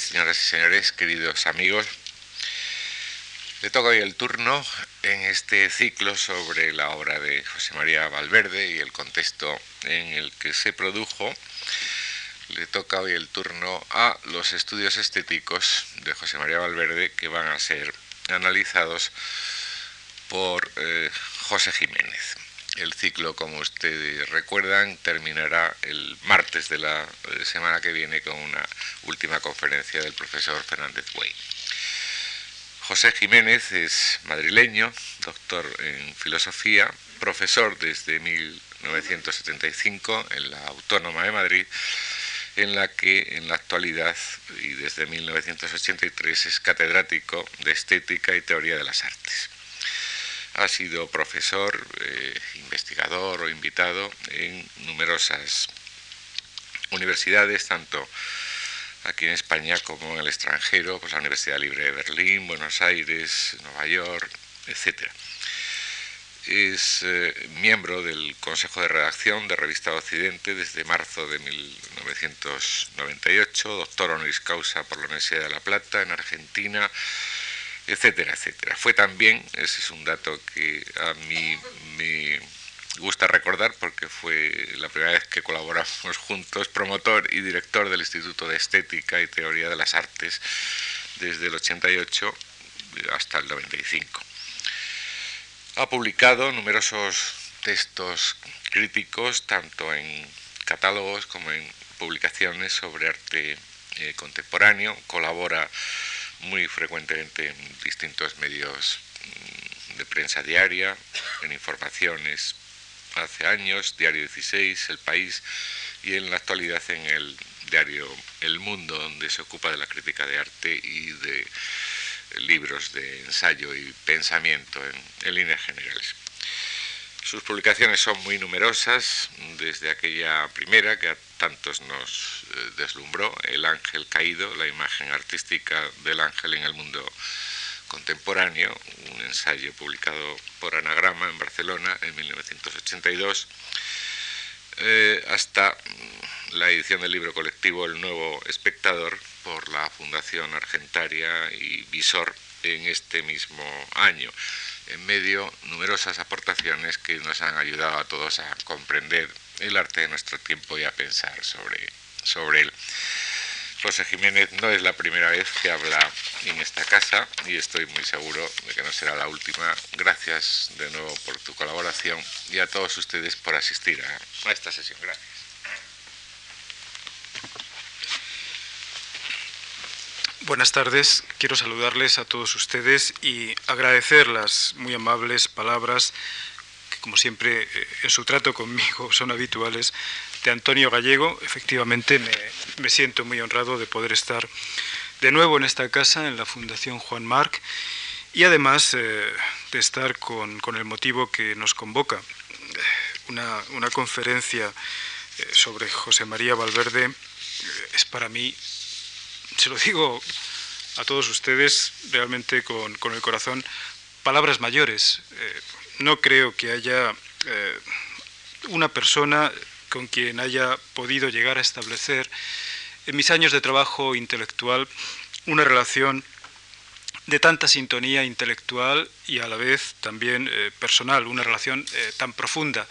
señoras y señores, queridos amigos. Le toca hoy el turno en este ciclo sobre la obra de José María Valverde y el contexto en el que se produjo. Le toca hoy el turno a los estudios estéticos de José María Valverde que van a ser analizados por eh, José Jiménez. El ciclo, como ustedes recuerdan, terminará el martes de la eh, semana que viene con una última conferencia del profesor Fernández Buey. José Jiménez es madrileño, doctor en filosofía, profesor desde 1975 en la Autónoma de Madrid, en la que en la actualidad y desde 1983 es catedrático de estética y teoría de las artes. Ha sido profesor, eh, investigador o invitado en numerosas universidades, tanto aquí en España como en el extranjero, pues la Universidad Libre de Berlín, Buenos Aires, Nueva York, etc. Es eh, miembro del Consejo de Redacción de Revista Occidente desde marzo de 1998, doctor honoris causa por la Universidad de La Plata en Argentina, etcétera, etcétera. Fue también, ese es un dato que a mí me gusta recordar porque fue la primera vez que colaboramos juntos, promotor y director del Instituto de Estética y Teoría de las Artes desde el 88 hasta el 95. Ha publicado numerosos textos críticos, tanto en catálogos como en publicaciones sobre arte eh, contemporáneo, colabora muy frecuentemente en distintos medios mm, de prensa diaria, en informaciones hace años, Diario 16, El País, y en la actualidad en el diario El Mundo, donde se ocupa de la crítica de arte y de libros de ensayo y pensamiento en, líneas generales. Sus publicaciones son muy numerosas, desde aquella primera que a tantos nos eh, deslumbró, El ángel caído, la imagen artística del ángel en el mundo contemporáneo, un ensayo publicado por Anagrama en Barcelona en 1982, eh, hasta la edición del libro colectivo El Nuevo Espectador por la Fundación Argentaria y Visor en este mismo año. En medio, numerosas aportaciones que nos han ayudado a todos a comprender el arte de nuestro tiempo y a pensar sobre, sobre él. José Jiménez no es la primera vez que habla en esta casa y estoy muy seguro de que no será la última. Gracias de nuevo por tu colaboración y a todos ustedes por asistir a, esta sesión. Gracias. Buenas tardes, quiero saludarles a todos ustedes y agradecer las muy amables palabras como siempre eh, en su trato conmigo son habituales Antonio Gallego. Efectivamente, me, siento muy honrado de poder estar de nuevo en esta casa, en la Fundación Juan Marc, y además eh, de estar con, el motivo que nos convoca, una, conferencia eh, sobre José María Valverde, eh, es para mí, se lo digo a todos ustedes realmente con el corazón, palabras mayores. No creo que haya una persona con quien haya podido llegar a establecer en mis años de trabajo intelectual una relación de tanta sintonía intelectual y a la vez también eh, personal, una relación eh, tan profunda.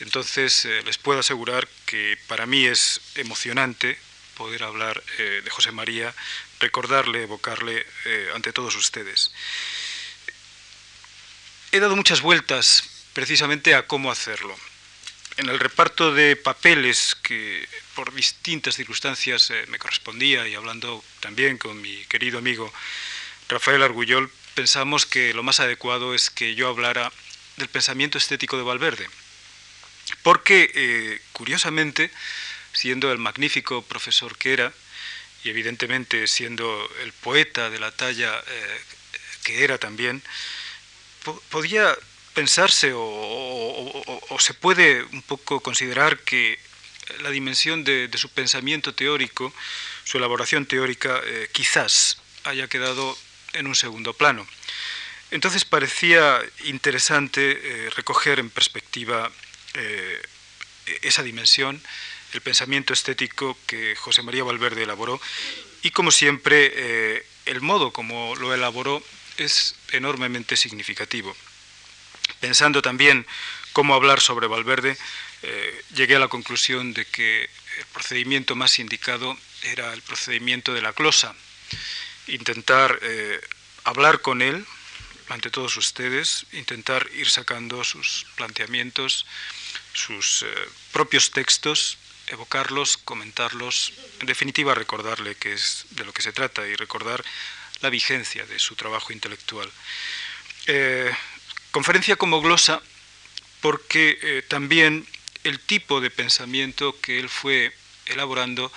Entonces eh, les puedo asegurar que para mí es emocionante poder hablar de José María, recordarle, evocarle ante todos ustedes. He dado muchas vueltas precisamente a cómo hacerlo en el reparto de papeles que por distintas circunstancias eh, me correspondía y hablando también con mi querido amigo Rafael Argullol, pensamos que lo más adecuado es que yo hablara del pensamiento estético de Valverde. Porque, eh, curiosamente, siendo el magnífico profesor que era, y evidentemente siendo el poeta de la talla eh, que era también, podía pensarse o, se puede un poco considerar que la dimensión de, su pensamiento teórico, su elaboración teórica, eh, quizás haya quedado en un segundo plano. Entonces parecía interesante eh, recoger en perspectiva eh, esa dimensión, el pensamiento estético que José María Valverde elaboró y como siempre el modo como lo elaboró es enormemente significativo. Pensando también cómo hablar sobre Valverde, eh, llegué a la conclusión de que el procedimiento más indicado era el procedimiento de la glosa, intentar eh, hablar con él ante todos ustedes, intentar ir sacando sus planteamientos, sus eh, propios textos, evocarlos, comentarlos, en definitiva recordarle que es de lo que se trata y recordar la vigencia de su trabajo intelectual. Eh, conferencia como glosa porque eh, también el tipo de pensamiento que él fue elaborando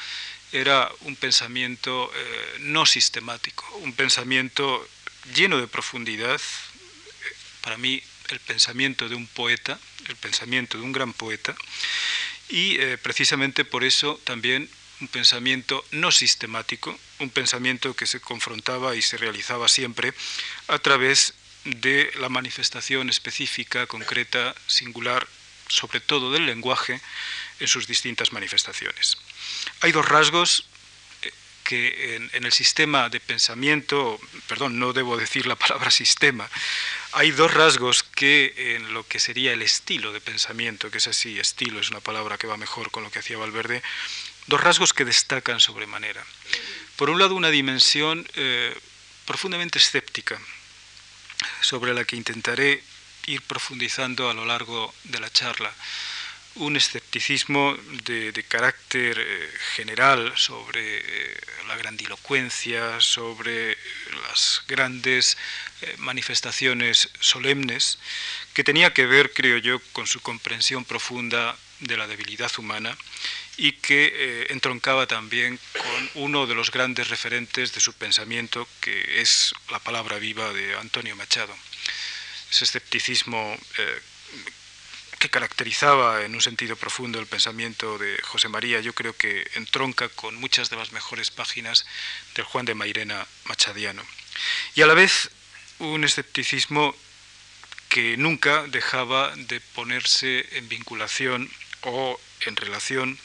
era un pensamiento no sistemático, un pensamiento lleno de profundidad, para mí el pensamiento de un poeta, el pensamiento de un gran poeta, y eh, precisamente por eso también un pensamiento no sistemático, un pensamiento que se confrontaba y se realizaba siempre a través de la manifestación específica, concreta, singular, sobre todo del lenguaje, en sus distintas manifestaciones. Hay dos rasgos que en, el sistema de pensamiento, perdón, no debo decir la palabra sistema, hay dos rasgos que en lo que sería el estilo de pensamiento, que es así, estilo es una palabra que va mejor con lo que hacía Valverde, dos rasgos que destacan sobremanera. Por un lado, una dimensión eh, profundamente escéptica, sobre la que intentaré ir profundizando a lo largo de la charla un escepticismo de, carácter eh, general sobre eh, la grandilocuencia, sobre las grandes eh, manifestaciones solemnes, que tenía que ver, creo yo, con su comprensión profunda de la debilidad humana y que entroncaba también con uno de los grandes referentes de su pensamiento, que es la palabra viva de Antonio Machado. Ese escepticismo que caracterizaba en un sentido profundo el pensamiento de José María, yo creo que entronca con muchas de las mejores páginas del Juan de Mairena machadiano. Y a la vez un escepticismo que nunca dejaba de ponerse en vinculación o en relación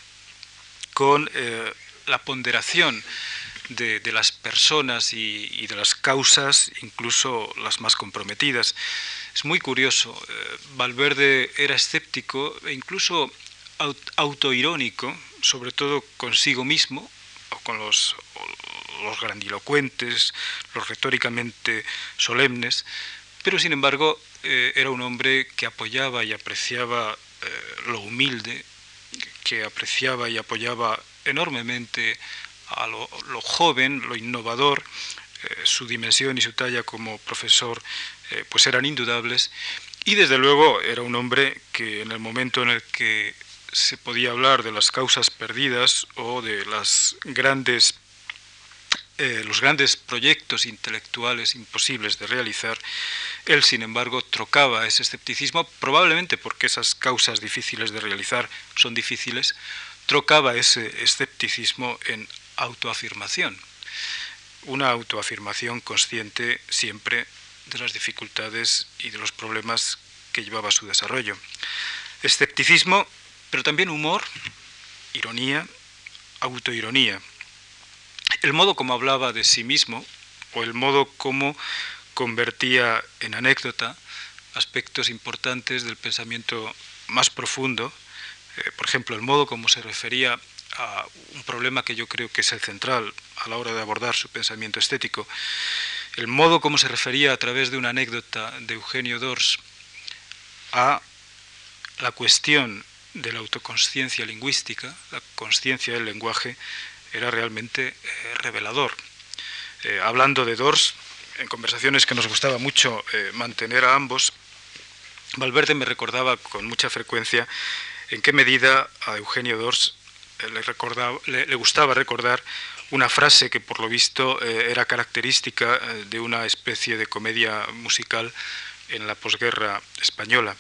con eh, la ponderación de, las personas y, de las causas, incluso las más comprometidas. Es muy curioso, eh, Valverde era escéptico e incluso autoirónico, sobre todo consigo mismo, o con los, los grandilocuentes, los retóricamente solemnes, pero sin embargo eh, era un hombre que apoyaba y apreciaba eh, lo humilde, que apreciaba y apoyaba enormemente a lo, joven, lo innovador, su dimensión y su talla como profesor eh, pues eran indudables y desde luego era un hombre que en el momento en el que se podía hablar de las causas perdidas o de las grandes eh, los grandes proyectos intelectuales imposibles de realizar, él, sin embargo, trocaba ese escepticismo, probablemente porque esas causas difíciles de realizar son difíciles, trocaba ese escepticismo en autoafirmación. Una autoafirmación consciente siempre de las dificultades y de los problemas que llevaba su desarrollo. Escepticismo, pero también humor, ironía, autoironía. El modo como hablaba de sí mismo o el modo como convertía en anécdota aspectos importantes del pensamiento más profundo, eh, por ejemplo, el modo como se refería a un problema que yo creo que es el central a la hora de abordar su pensamiento estético. El modo como se refería a través de una anécdota de Eugenio Dors a la cuestión de la autoconsciencia lingüística, la conciencia del lenguaje, era realmente eh, revelador. Eh, hablando de Dors, en conversaciones que nos gustaba mucho eh, mantener a ambos, Valverde me recordaba con mucha frecuencia en qué medida a Eugenio Dors le, le, gustaba recordar una frase que por lo visto eh, era característica eh, de una especie de comedia musical en la posguerra española.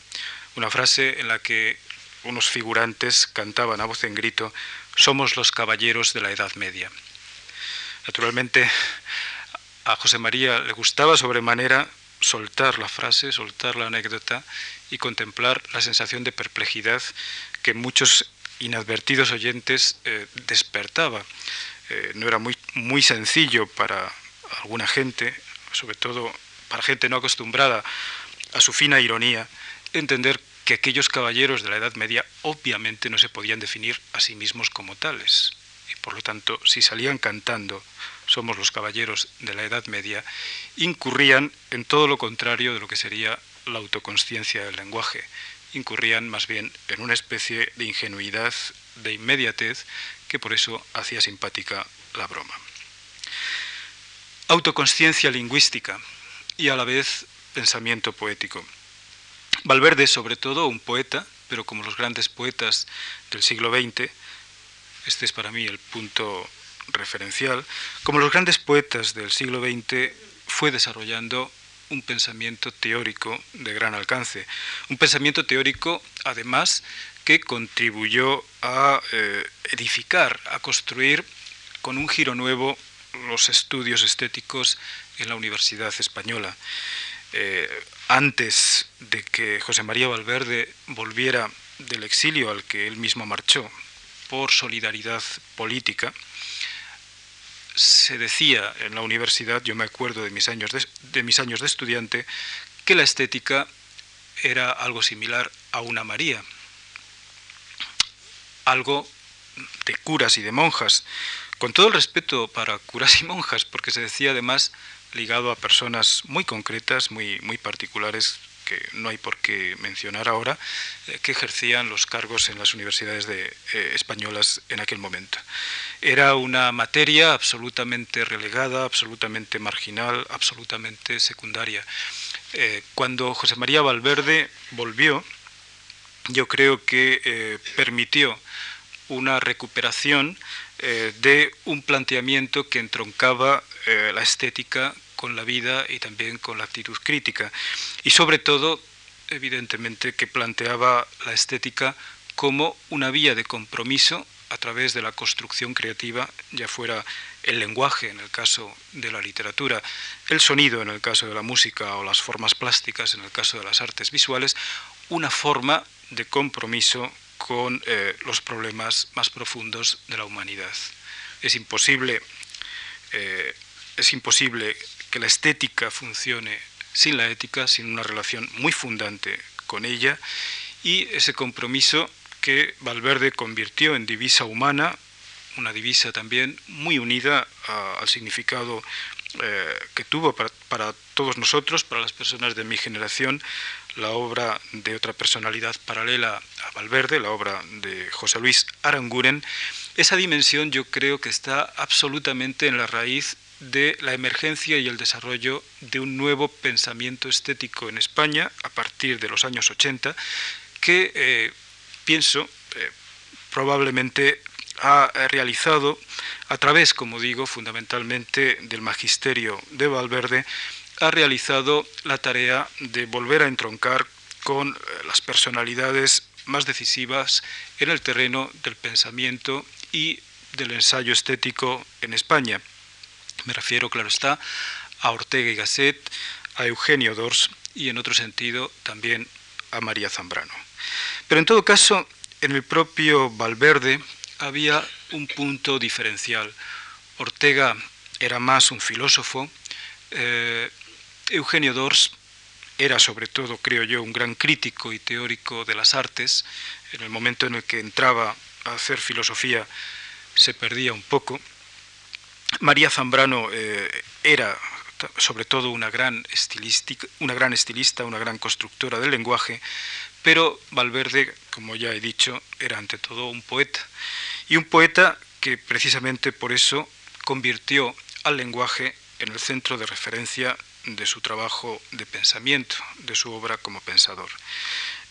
Una frase en la que unos figurantes cantaban a voz en grito, somos los caballeros de la Edad Media. Naturalmente, a José María le gustaba sobremanera soltar la frase, soltar la anécdota y contemplar la sensación de perplejidad que muchos inadvertidos oyentes eh, despertaba no era muy, muy sencillo para alguna gente, sobre todo para gente no acostumbrada a su fina ironía, entender que aquellos caballeros de la Edad Media obviamente no se podían definir a sí mismos como tales. Y por lo tanto, si salían cantando somos los caballeros de la Edad Media, incurrían en todo lo contrario de lo que sería la autoconsciencia del lenguaje. Incurrían más bien en una especie de ingenuidad, de inmediatez, que por eso hacía simpática la broma. Autoconsciencia lingüística y a la vez pensamiento poético. Valverde, sobre todo, un poeta, pero como los grandes poetas del siglo XX, este es para mí el punto referencial, como los grandes poetas del siglo XX, fue desarrollando un pensamiento teórico de gran alcance. Un pensamiento teórico, además, que contribuyó a eh, edificar, a construir con un giro nuevo los estudios estéticos en la Universidad Española. Eh, antes de que José María Valverde volviera del exilio al que él mismo marchó por solidaridad política, se decía en la universidad, yo me acuerdo de mis años de, mis años de estudiante, que la estética era algo similar a una María, algo de curas y de monjas, con todo el respeto para curas y monjas, porque se decía además ligado a personas muy concretas, muy, muy particulares, que no hay por qué mencionar ahora, eh, que ejercían los cargos en las universidades de, eh, españolas en aquel momento. Era una materia absolutamente relegada, absolutamente marginal, absolutamente secundaria. Eh, cuando José María Valverde volvió, yo creo que permitió una recuperación de un planteamiento que entroncaba la estética con la vida y también con la actitud crítica. Y sobre todo, evidentemente, que planteaba la estética como una vía de compromiso a través de la construcción creativa, ya fuera el lenguaje en el caso de la literatura, el sonido en el caso de la música o las formas plásticas en el caso de las artes visuales, una forma de compromiso con eh, los problemas más profundos de la humanidad. Es imposible, eh, es imposible que la estética funcione sin la ética, sin una relación muy fundante con ella, y ese compromiso que Valverde convirtió en divisa humana, una divisa también muy unida al significado eh, que tuvo para, para, todos nosotros, para las personas de mi generación, la obra de otra personalidad paralela a Valverde, la obra de José Luis Aranguren. Esa dimensión yo creo que está absolutamente en la raíz de la emergencia y el desarrollo de un nuevo pensamiento estético en España a partir de los años 80, que eh, pienso eh, probablemente ha realizado a través, como digo, fundamentalmente del magisterio de Valverde, ha realizado la tarea de volver a entroncar con eh, las personalidades más decisivas en el terreno del pensamiento y del ensayo estético en España. Me refiero, claro está, a Ortega y Gasset, a Eugenio Dors y en otro sentido también a María Zambrano. Pero en todo caso, en el propio Valverde había un punto diferencial. Ortega era más un filósofo, eh, Eugenio Dors era sobre todo, creo yo, un gran crítico y teórico de las artes. En el momento en el que entraba a hacer filosofía se perdía un poco. María Zambrano eh, era sobre todo una gran, una gran estilista, una gran constructora del lenguaje, pero Valverde, como ya he dicho, era ante todo un poeta. Y un poeta que precisamente por eso convirtió al lenguaje en el centro de referencia de su trabajo de pensamiento, de su obra como pensador.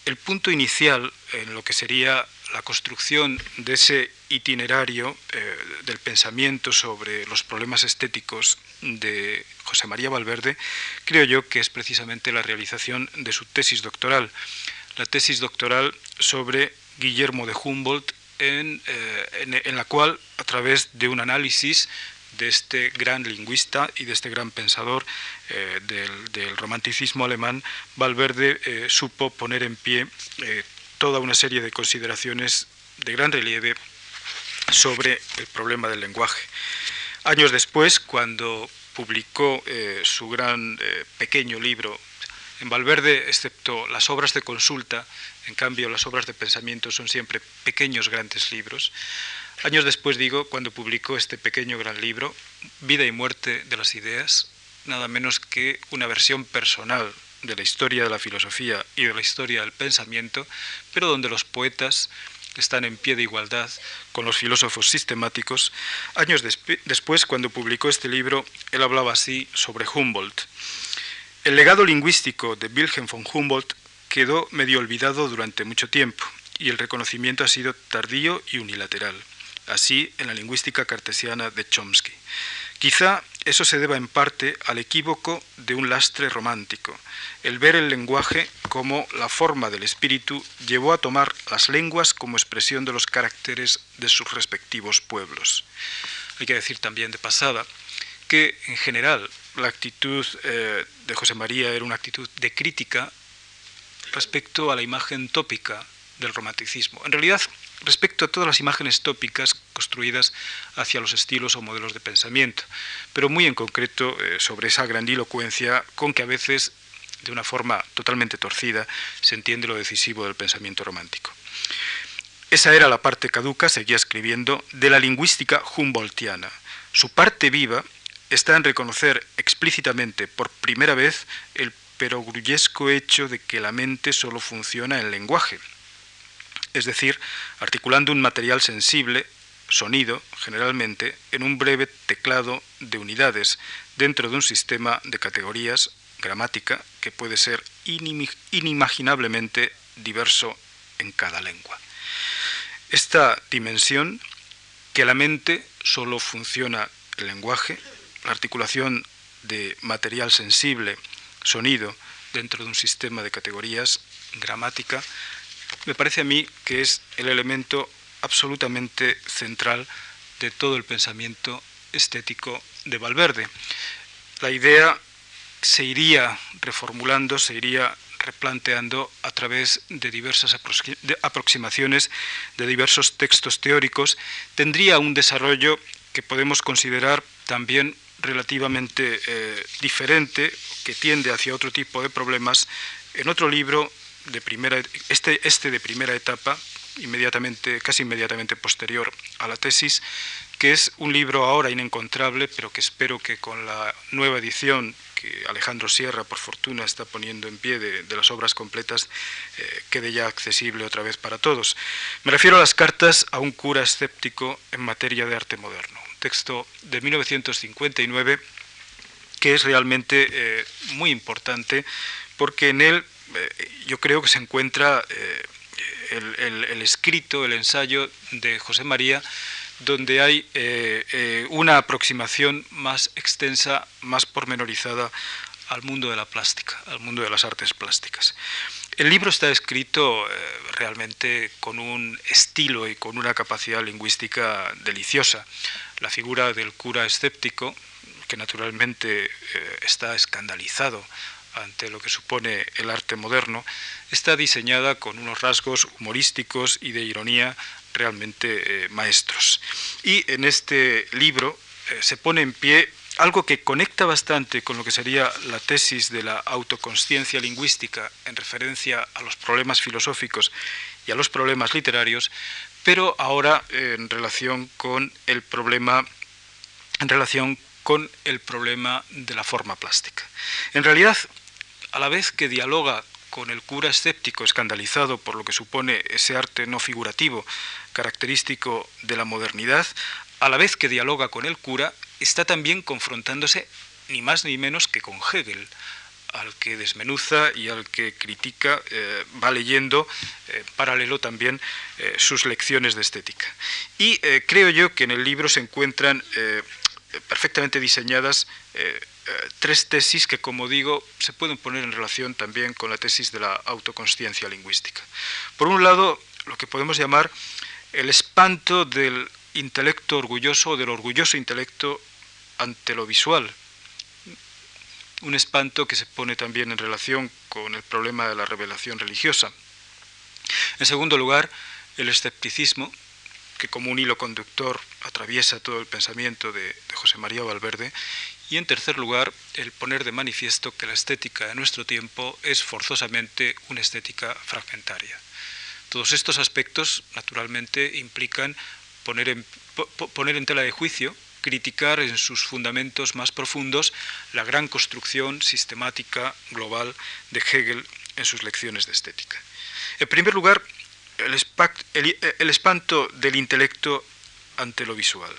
El punto inicial en lo que sería la construcción de ese itinerario eh, del pensamiento sobre los problemas estéticos de José María Valverde, creo yo que es precisamente la realización de su tesis doctoral, la tesis doctoral sobre Guillermo de Humboldt, en, eh, en la cual, a través de un análisis de este gran lingüista y de este gran pensador eh, del, romanticismo alemán, Valverde eh, supo poner en pie eh, toda una serie de consideraciones de gran relieve sobre el problema del lenguaje. Años después, cuando publicó su gran pequeño libro, en Valverde, excepto las obras de consulta, en cambio las obras de pensamiento son siempre pequeños grandes libros, años después digo, cuando publicó este pequeño gran libro, Vida y muerte de las ideas, nada menos que una versión personal de la historia de la filosofía y de la historia del pensamiento, pero donde los poetas están en pie de igualdad con los filósofos sistemáticos. Años después, cuando publicó este libro, él hablaba así sobre Humboldt. El legado lingüístico de Wilhelm von Humboldt quedó medio olvidado durante mucho tiempo y el reconocimiento ha sido tardío y unilateral, así en la lingüística cartesiana de Chomsky. Quizá eso se deba en parte al equívoco de un lastre romántico. El ver el lenguaje como la forma del espíritu llevó a tomar las lenguas como expresión de los caracteres de sus respectivos pueblos. Hay que decir también de pasada que en general la actitud eh, de José María era una actitud de crítica respecto a la imagen tópica del romanticismo. En realidad, respecto a todas las imágenes tópicas construidas hacia los estilos o modelos de pensamiento, pero muy en concreto eh, sobre esa grandilocuencia con que a veces, de una forma totalmente torcida, se entiende lo decisivo del pensamiento romántico. Esa era la parte caduca, seguía escribiendo, de la lingüística humboldtiana. Su parte viva está en reconocer explícitamente por primera vez el perogrullesco hecho de que la mente solo funciona en lenguaje, es decir, articulando un material sensible, sonido, generalmente, en un breve teclado de unidades dentro de un sistema de categorías, gramática, que puede ser inimaginablemente diverso en cada lengua. Esta dimensión, que la mente solo funciona el lenguaje, la articulación de material sensible, sonido, dentro de un sistema de categorías, gramática, me parece a mí que es el elemento absolutamente central de todo el pensamiento estético de Valverde. La idea se iría reformulando, se iría replanteando a través de diversas aproximaciones de diversos textos teóricos, tendría un desarrollo que podemos considerar también relativamente eh, diferente, que tiende hacia otro tipo de problemas, en otro libro de primera, este, este de primera etapa, inmediatamente, casi inmediatamente posterior a la tesis, que es un libro ahora inencontrable, pero que espero que con la nueva edición que Alejandro Sierra, por fortuna, está poniendo en pie de, las obras completas, eh, quede ya accesible otra vez para todos. Me refiero a las cartas a un cura escéptico en materia de arte moderno, un texto de 1959 que es realmente eh, muy importante porque en él yo creo que se encuentra eh, el, escrito, el ensayo de José María, donde hay eh, una aproximación más extensa, más pormenorizada al mundo de la plástica, al mundo de las artes plásticas. El libro está escrito realmente con un estilo y con una capacidad lingüística deliciosa. La figura del cura escéptico, que naturalmente está escandalizado ante lo que supone el arte moderno, está diseñada con unos rasgos humorísticos y de ironía realmente eh, maestros. Y en este libro eh, se pone en pie algo que conecta bastante con lo que sería la tesis de la autoconsciencia lingüística en referencia a los problemas filosóficos y a los problemas literarios, pero ahora en relación con el problema en relación con el problema de la forma plástica. En realidad, a la vez que dialoga con el cura escéptico escandalizado por lo que supone ese arte no figurativo característico de la modernidad, a la vez que dialoga con el cura, está también confrontándose ni más ni menos que con Hegel, al que desmenuza y al que critica, eh, va leyendo eh, paralelo también eh, sus lecciones de estética. Y creo yo que en el libro se encuentran perfectamente diseñadas eh, tres tesis que, como digo, se pueden poner en relación también con la tesis de la autoconsciencia lingüística. Por un lado, lo que podemos llamar el espanto del intelecto orgulloso o del orgulloso intelecto ante lo visual. Un espanto que se pone también en relación con el problema de la revelación religiosa. En segundo lugar, el escepticismo, que como un hilo conductor atraviesa todo el pensamiento de, José María Valverde. Y en tercer lugar, el poner de manifiesto que la estética de nuestro tiempo es forzosamente una estética fragmentaria. Todos estos aspectos, naturalmente, implican poner poner en tela de juicio, criticar en sus fundamentos más profundos la gran construcción sistemática global de Hegel en sus lecciones de estética. En primer lugar, el, espanto del intelecto ante lo visual.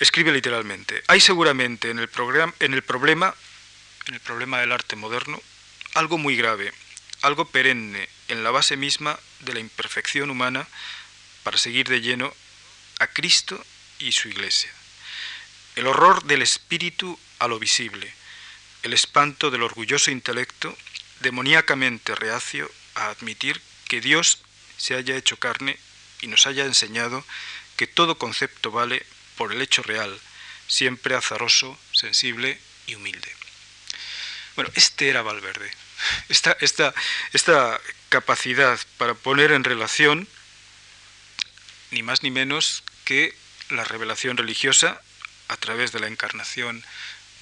Escribe literalmente, hay seguramente en el, en el problema, en el problema del arte moderno, algo muy grave, algo perenne en la base misma de la imperfección humana para seguir de lleno a Cristo y su Iglesia. El horror del espíritu a lo visible, el espanto del orgulloso intelecto demoníacamente reacio a admitir que Dios se haya hecho carne y nos haya enseñado que todo concepto vale por el hecho real, siempre azaroso, sensible y humilde. Bueno, este era Valverde. Esta, esta, esta capacidad para poner en relación ni más ni menos que la revelación religiosa a través de la encarnación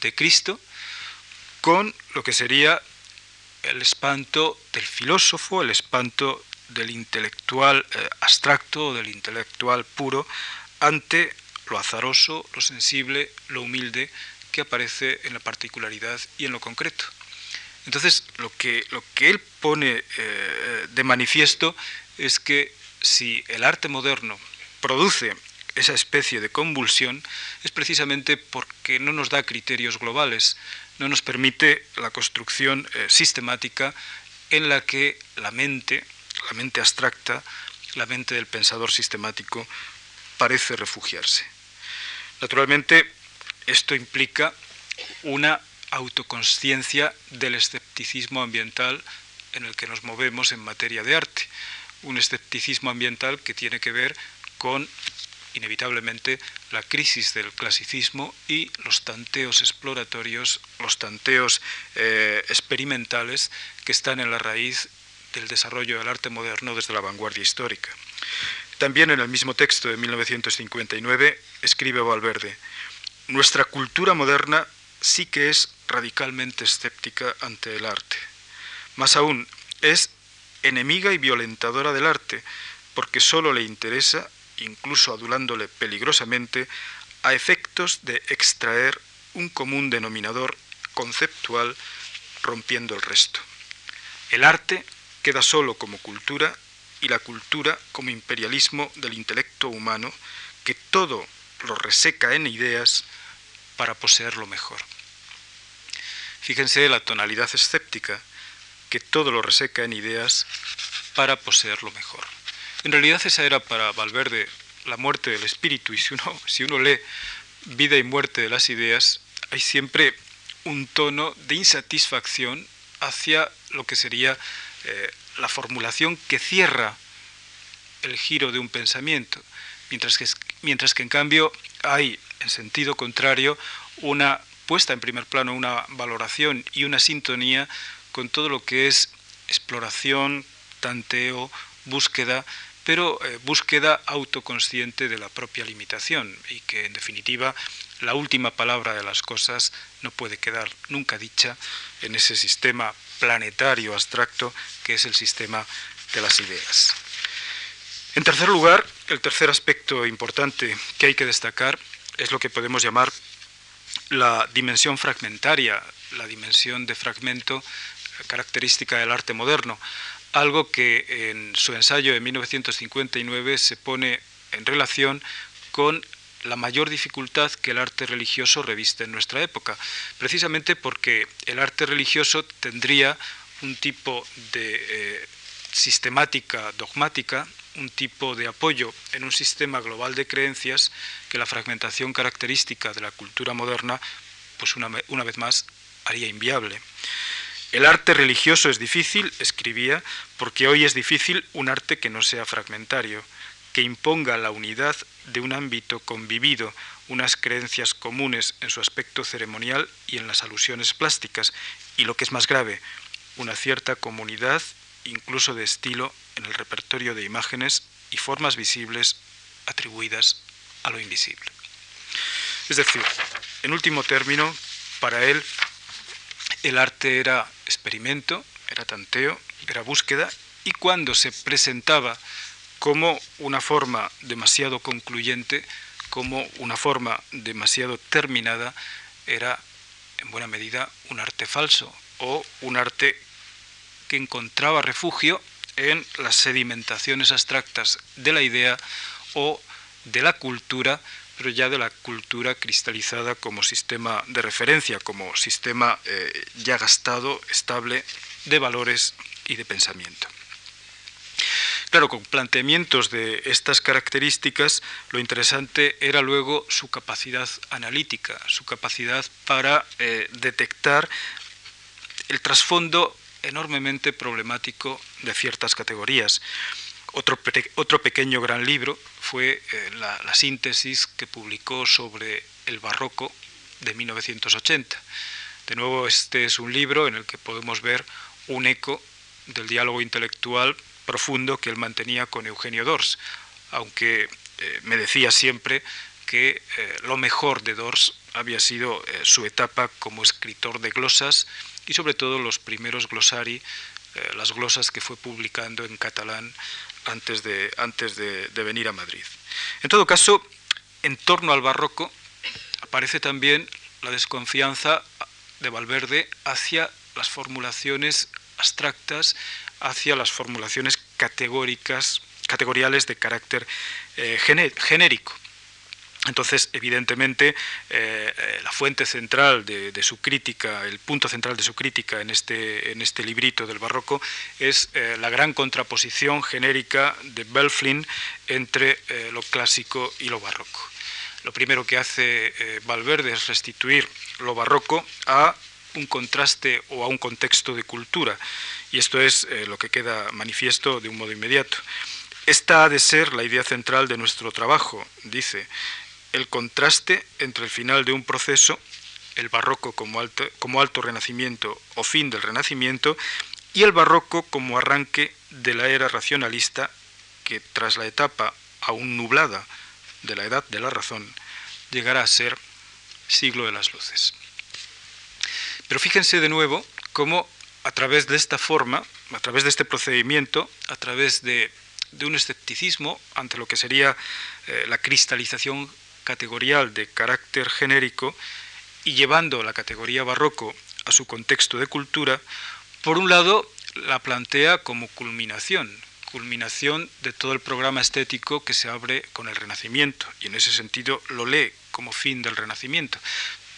de Cristo con lo que sería el espanto del filósofo, el espanto del intelectual eh, abstracto, del intelectual puro, ante lo azaroso, lo sensible, lo humilde que aparece en la particularidad y en lo concreto. Entonces, lo que, lo que él pone eh, de manifiesto es que si el arte moderno produce esa especie de convulsión es precisamente porque no nos da criterios globales, no nos permite la construcción eh, sistemática en la que la mente, la mente abstracta, la mente del pensador sistemático, parece refugiarse. Naturalmente, esto implica una autoconsciencia del escepticismo ambiental en el que nos movemos en materia de arte. Un escepticismo ambiental que tiene que ver con inevitablemente la crisis del clasicismo y los tanteos exploratorios, los tanteos eh, experimentales que están en la raíz del desarrollo del arte moderno desde la vanguardia histórica. También en el mismo texto de 1959 escribe Valverde, nuestra cultura moderna sí que es radicalmente escéptica ante el arte. Más aún, es enemiga y violentadora del arte, porque solo le interesa incluso adulándole peligrosamente, a efectos de extraer un común denominador conceptual rompiendo el resto. El arte queda solo como cultura y la cultura como imperialismo del intelecto humano que todo lo reseca en ideas para poseer lo mejor. Fíjense la tonalidad escéptica, que todo lo reseca en ideas para poseer lo mejor. En realidad esa era para Valverde la muerte del espíritu y si uno, si uno lee vida y muerte de las ideas, hay siempre un tono de insatisfacción hacia lo que sería eh, la formulación que cierra el giro de un pensamiento, mientras que, mientras que en cambio hay, en sentido contrario, una puesta en primer plano, una valoración y una sintonía con todo lo que es exploración, tanteo, búsqueda pero eh, búsqueda autoconsciente de la propia limitación y que en definitiva la última palabra de las cosas no puede quedar nunca dicha en ese sistema planetario abstracto que es el sistema de las ideas. En tercer lugar, el tercer aspecto importante que hay que destacar es lo que podemos llamar la dimensión fragmentaria, la dimensión de fragmento característica del arte moderno algo que en su ensayo de 1959 se pone en relación con la mayor dificultad que el arte religioso reviste en nuestra época, precisamente porque el arte religioso tendría un tipo de eh, sistemática dogmática, un tipo de apoyo en un sistema global de creencias que la fragmentación característica de la cultura moderna, pues una, una vez más, haría inviable. El arte religioso es difícil, escribía, porque hoy es difícil un arte que no sea fragmentario, que imponga la unidad de un ámbito convivido, unas creencias comunes en su aspecto ceremonial y en las alusiones plásticas, y lo que es más grave, una cierta comunidad, incluso de estilo, en el repertorio de imágenes y formas visibles atribuidas a lo invisible. Es decir, en último término, para él el arte era experimento, era tanteo, era búsqueda, y cuando se presentaba como una forma demasiado concluyente, como una forma demasiado terminada, era en buena medida un arte falso o un arte que encontraba refugio en las sedimentaciones abstractas de la idea o de la cultura, pero ya de la cultura cristalizada como sistema de referencia, como sistema eh, ya gastado, estable, de valores y de pensamiento. Claro, con planteamientos de estas características, lo interesante era luego su capacidad analítica, su capacidad para eh, detectar el trasfondo enormemente problemático de ciertas categorías. Otro, otro pequeño gran libro fue eh, la, síntesis que publicó sobre el barroco de 1980. De nuevo, este es un libro en el que podemos ver un eco del diálogo intelectual profundo que él mantenía con Eugenio Dors, aunque eh, me decía siempre que eh, lo mejor de Dors había sido su etapa como escritor de glosas y sobre todo los primeros glosari, las glosas que fue publicando en catalán antes, de, antes de, venir a Madrid. En todo caso, en torno al barroco aparece también la desconfianza de Valverde hacia las formulaciones abstractas, hacia las formulaciones categóricas, categoriales de carácter eh, genérico. Entonces, evidentemente, eh, eh, la fuente central de, su crítica, el punto central de su crítica en este, en este librito del barroco es la gran contraposición genérica de Belflin entre lo clásico y lo barroco. Lo primero que hace Valverde es restituir lo barroco a un contraste o a un contexto de cultura. Y esto es eh, lo que queda manifiesto de un modo inmediato. Esta ha de ser la idea central de nuestro trabajo, dice, el contraste entre el final de un proceso, el barroco como alto, como alto renacimiento o fin del renacimiento, y el barroco como arranque de la era racionalista que tras la etapa aún nublada de la edad de la razón llegará a ser siglo de las luces. Pero fíjense de nuevo cómo a través de esta forma, a través de este procedimiento, a través de, un escepticismo ante lo que sería eh, la cristalización categorial de carácter genérico y llevando la categoría barroco a su contexto de cultura, por un lado la plantea como culminación, culminación de todo el programa estético que se abre con el Renacimiento, y en ese sentido lo lee como fin del Renacimiento.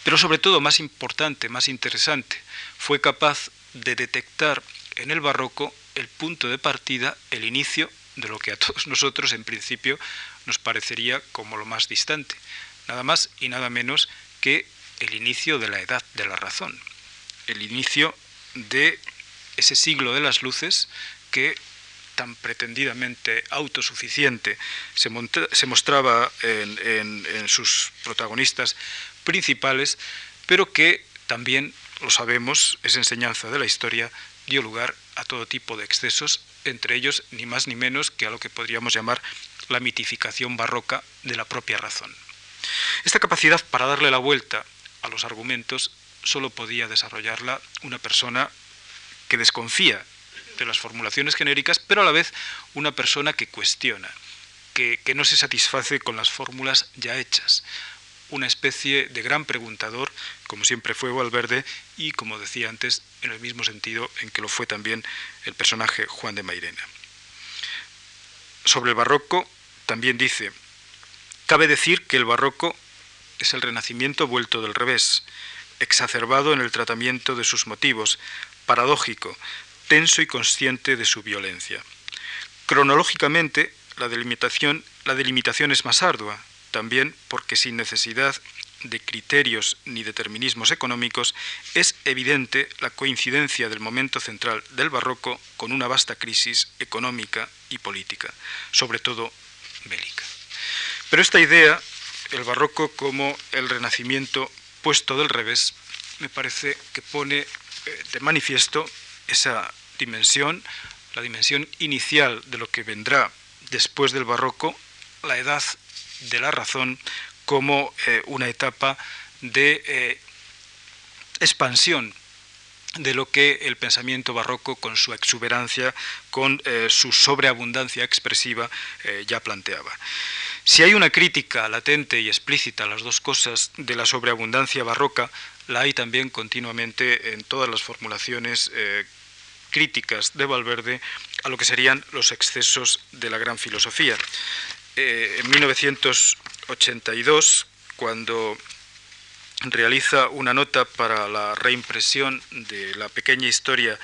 Pero sobre todo, más importante, más interesante, fue capaz de detectar en el barroco el punto de partida, el inicio de lo que a todos nosotros en principio nos parecería como lo más distante, nada más y nada menos que el inicio de la edad de la razón, el inicio de ese siglo de las luces que tan pretendidamente autosuficiente se, mostraba en, en sus protagonistas principales, pero que también, lo sabemos, es enseñanza de la historia, dio lugar a todo tipo de excesos, entre ellos ni más ni menos que a lo que podríamos llamar la mitificación barroca de la propia razón. Esta capacidad para darle la vuelta a los argumentos solo podía desarrollarla una persona que desconfía de las formulaciones genéricas, pero a la vez una persona que cuestiona, que, que no se satisface con las fórmulas ya hechas, una especie de gran preguntador, como siempre fue Valverde, y como decía antes, en el mismo sentido en que lo fue también el personaje Juan de Mairena. Sobre el barroco también dice, cabe decir que el barroco es el renacimiento vuelto del revés, exacerbado en el tratamiento de sus motivos, paradójico, tenso y consciente de su violencia. Cronológicamente, la delimitación, la delimitación es más ardua, también porque sin necesidad de criterios ni determinismos económicos, es evidente la coincidencia del momento central del barroco con una vasta crisis económica y política, sobre todo bélica. Pero esta idea, el barroco como el renacimiento puesto del revés, me parece que pone eh, de manifiesto esa dimensión, la dimensión inicial de lo que vendrá después del barroco, la edad de la razón como eh, una etapa de eh, expansión de lo que el pensamiento barroco, con su exuberancia, con eh, su sobreabundancia expresiva, ya planteaba. Si hay una crítica latente y explícita a las dos cosas de la sobreabundancia barroca, la hay también continuamente en todas las formulaciones críticas de Valverde a lo que serían los excesos de la gran filosofía. en 1982, cuando realiza una nota para la reimpresión de la pequeña historia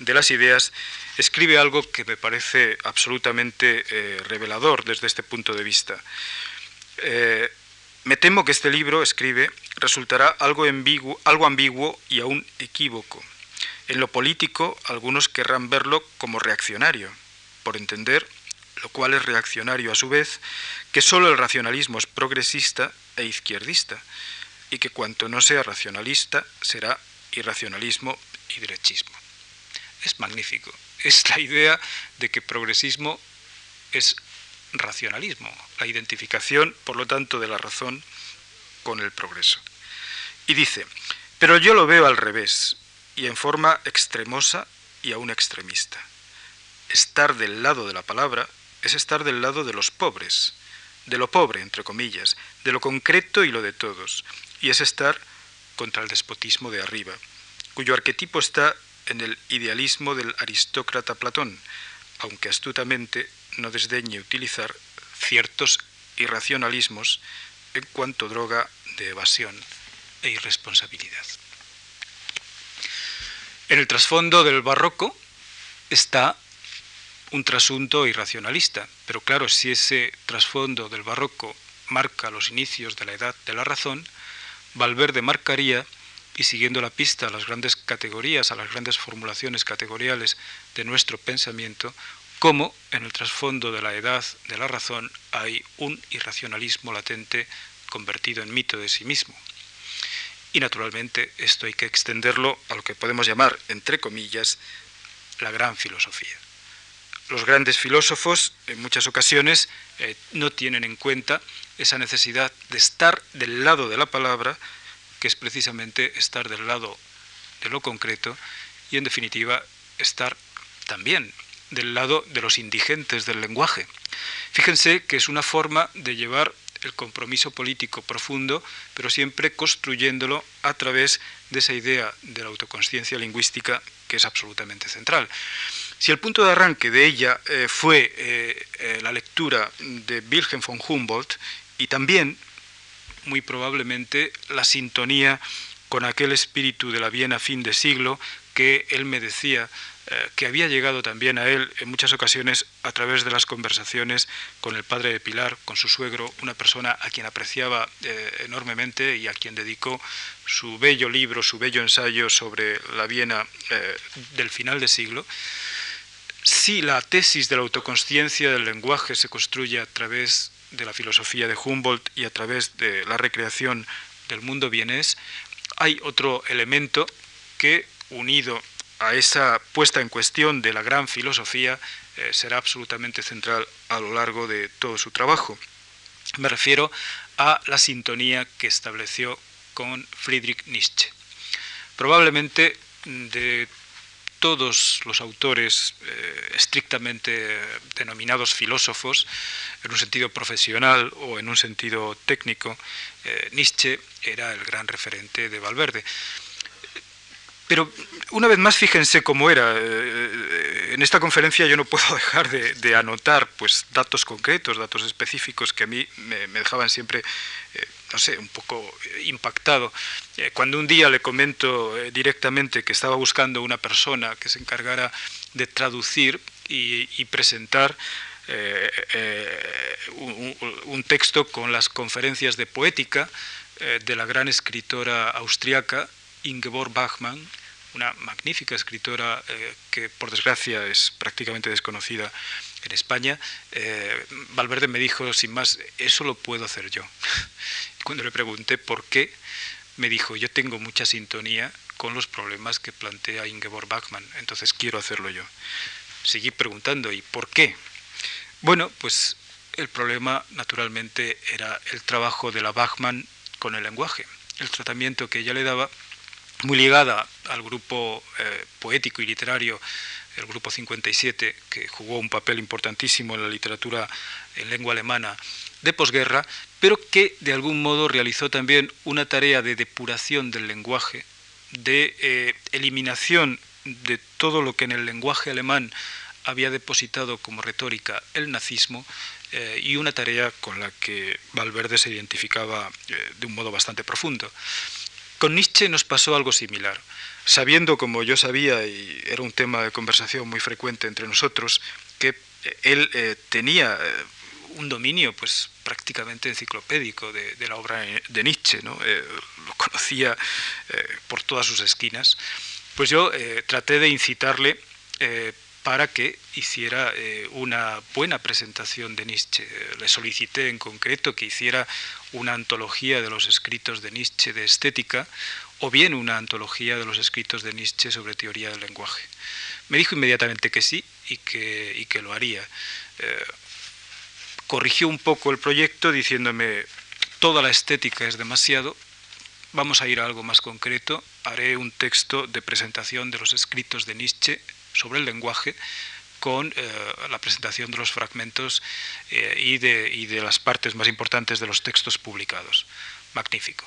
de las ideas, escribe algo que me parece absolutamente eh, revelador desde este punto de vista. Eh, me temo que este libro, escribe, resultará algo ambiguo, algo ambiguo y aún equívoco. En lo político, algunos querrán verlo como reaccionario, por entender, lo cual es reaccionario a su vez, que solo el racionalismo es progresista e izquierdista, y que cuanto no sea racionalista será irracionalismo y derechismo. Es magnífico. Es la idea de que progresismo es racionalismo, la identificación, por lo tanto, de la razón con el progreso. Y dice, pero yo lo veo al revés, y en forma extremosa y aún extremista. Estar del lado de la palabra es estar del lado de los pobres, de lo pobre, entre comillas, de lo concreto y lo de todos, y es estar contra el despotismo de arriba, cuyo arquetipo está en el idealismo del aristócrata Platón, aunque astutamente no desdeñe utilizar ciertos irracionalismos en cuanto droga de evasión e irresponsabilidad. En el trasfondo del barroco está un trasunto irracionalista. Pero claro, si ese trasfondo del barroco marca los inicios de la edad de la razón, Valverde marcaría, y siguiendo la pista a las grandes categorías, a las grandes formulaciones categoriales de nuestro pensamiento, cómo en el trasfondo de la edad de la razón hay un irracionalismo latente convertido en mito de sí mismo. Y naturalmente esto hay que extenderlo a lo que podemos llamar, entre comillas, la gran filosofía los grandes filósofos en muchas ocasiones eh, no tienen en cuenta esa necesidad de estar del lado de la palabra, que es precisamente estar del lado de lo concreto y en definitiva estar también del lado de los indigentes del lenguaje. Fíjense que es una forma de llevar el compromiso político profundo, pero siempre construyéndolo a través de esa idea de la autoconsciencia lingüística que es absolutamente central. Si el punto de arranque de ella eh, fue eh, eh, la lectura de Wilhelm von Humboldt y también, muy probablemente, la sintonía con aquel espíritu de la Viena fin de siglo que él me decía que había llegado también a él en muchas ocasiones a través de las conversaciones con el padre de Pilar, con su suegro, una persona a quien apreciaba enormemente y a quien dedicó su bello libro, su bello ensayo sobre la Viena del final de siglo si la tesis de la autoconsciencia del lenguaje se construye a través de la filosofía de Humboldt y a través de la recreación del mundo vienés, hay otro elemento que, unido a esa puesta en cuestión de la gran filosofía, eh, será absolutamente central a lo largo de todo su trabajo. Me refiero a la sintonía que estableció con Friedrich Nietzsche. Probablemente de todos los autores eh, estrictamente denominados filósofos, en un sentido profesional o en un sentido técnico, eh, Nietzsche era el gran referente de Valverde. Pero una vez más, fíjense cómo era. Eh, en esta conferencia yo no puedo dejar de, anotar pues, datos concretos, datos específicos que a mí me, dejaban siempre, no sé, un poco impactado. Eh, cuando un día le comento directamente que estaba buscando una persona que se encargara de traducir y, presentar un, texto con las conferencias de poética de la gran escritora austriaca Ingeborg Bachmann, una magnífica escritora eh, que por desgracia es prácticamente desconocida en España, eh, Valverde me dijo sin más, eso lo puedo hacer yo. Cuando le pregunté por qué, me dijo, yo tengo mucha sintonía con los problemas que plantea Ingeborg Bachmann, entonces quiero hacerlo yo. Seguí preguntando, ¿y por qué? Bueno, pues el problema naturalmente era el trabajo de la Bachmann con el lenguaje, el tratamiento que ella le daba, muy ligada al grupo eh, poético y literario, el grupo 57, que jugó un papel importantísimo en la literatura en lengua alemana de posguerra, pero que de algún modo realizó también una tarea de depuración del lenguaje, de eh, eliminación de todo lo que en el lenguaje alemán había depositado como retórica el nazismo eh, y una tarea con la que Valverde se identificaba eh, de un modo bastante profundo. Con Nietzsche nos pasó algo similar. Sabiendo, como yo sabía, y era un tema de conversación muy frecuente entre nosotros, que él tenía un dominio pues prácticamente enciclopédico de, la obra de Nietzsche, ¿no? Eh, lo conocía eh, por todas sus esquinas, pues yo eh, traté de incitarle para que hiciera una buena presentación de Nietzsche. Le solicité en concreto que hiciera una antología de los escritos de Nietzsche de estética o bien una antología de los escritos de Nietzsche sobre teoría del lenguaje. Me dijo inmediatamente que sí y que, y que lo haría corrigió un poco el proyecto diciéndome, toda la estética es demasiado, vamos a ir a algo más concreto, haré un texto de presentación de los escritos de Nietzsche sobre el lenguaje con eh, la presentación de los fragmentos eh, y, de, y de las partes más importantes de los textos publicados. Magnífico.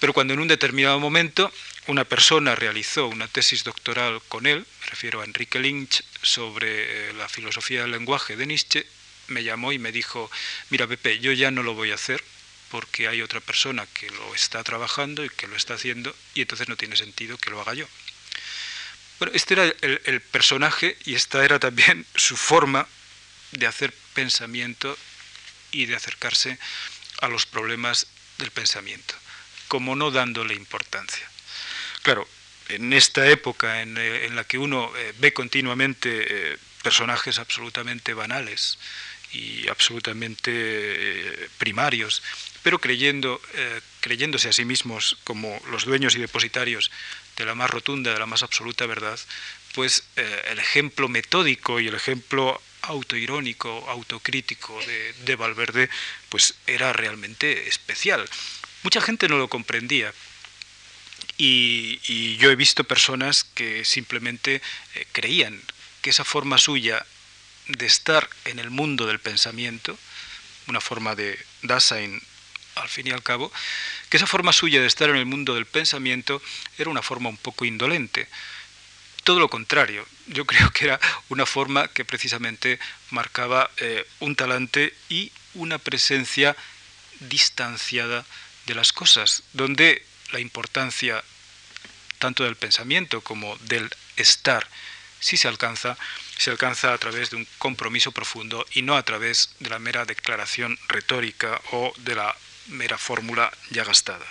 Pero cuando en un determinado momento una persona realizó una tesis doctoral con él, me refiero a Enrique Lynch, sobre eh, la filosofía del lenguaje de Nietzsche, me llamó y me dijo, mira Pepe, yo ya no lo voy a hacer porque hay otra persona que lo está trabajando y que lo está haciendo y entonces no tiene sentido que lo haga yo. Bueno, este era el, personaje y esta era también su forma de hacer pensamiento y de acercarse a los problemas del pensamiento, como no dándole importancia. Claro, en esta época en, eh, la que uno eh, ve continuamente eh, personajes absolutamente banales, y absolutamente eh, primarios, pero creyendo, eh, creyéndose a sí mismos como los dueños y depositarios de la más rotunda, de la más absoluta verdad, pues eh, el ejemplo metódico y el ejemplo autoirónico, autocrítico de, de, Valverde, pues era realmente especial. Mucha gente no lo comprendía. Y, y yo he visto personas que simplemente creían que esa forma suya de estar en el mundo del pensamiento, una forma de Dasein al fin y al cabo, que esa forma suya de estar en el mundo del pensamiento era una forma un poco indolente. Todo lo contrario, yo creo que era una forma que precisamente marcaba eh, un talante y una presencia distanciada de las cosas, donde la importancia tanto del pensamiento como del estar, si se alcanza, se alcanza a través de un compromiso profundo y no a través de la mera declaración retórica o de la mera fórmula ya gastada.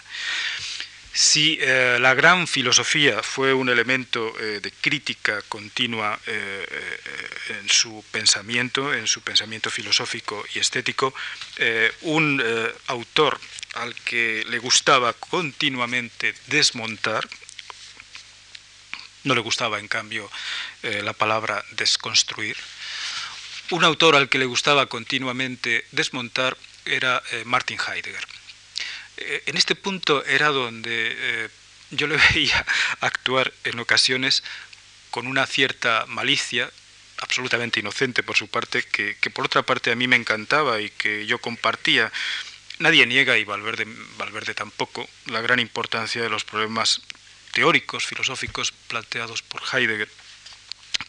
Si eh, la gran filosofía fue un elemento eh, de crítica continua eh, en su pensamiento, en su pensamiento filosófico y estético, un autor al que le gustaba continuamente desmontar, no le gustaba, en cambio, eh, la palabra desconstruir. Un autor al que le gustaba continuamente desmontar era eh, Martin Heidegger. Eh, en este punto era donde yo le veía actuar en ocasiones con una cierta malicia, absolutamente inocente por su parte, que, que, por otra parte a mí me encantaba y que yo compartía. Nadie niega, y Valverde, Valverde tampoco, la gran importancia de los problemas teóricos, filosóficos planteados por Heidegger.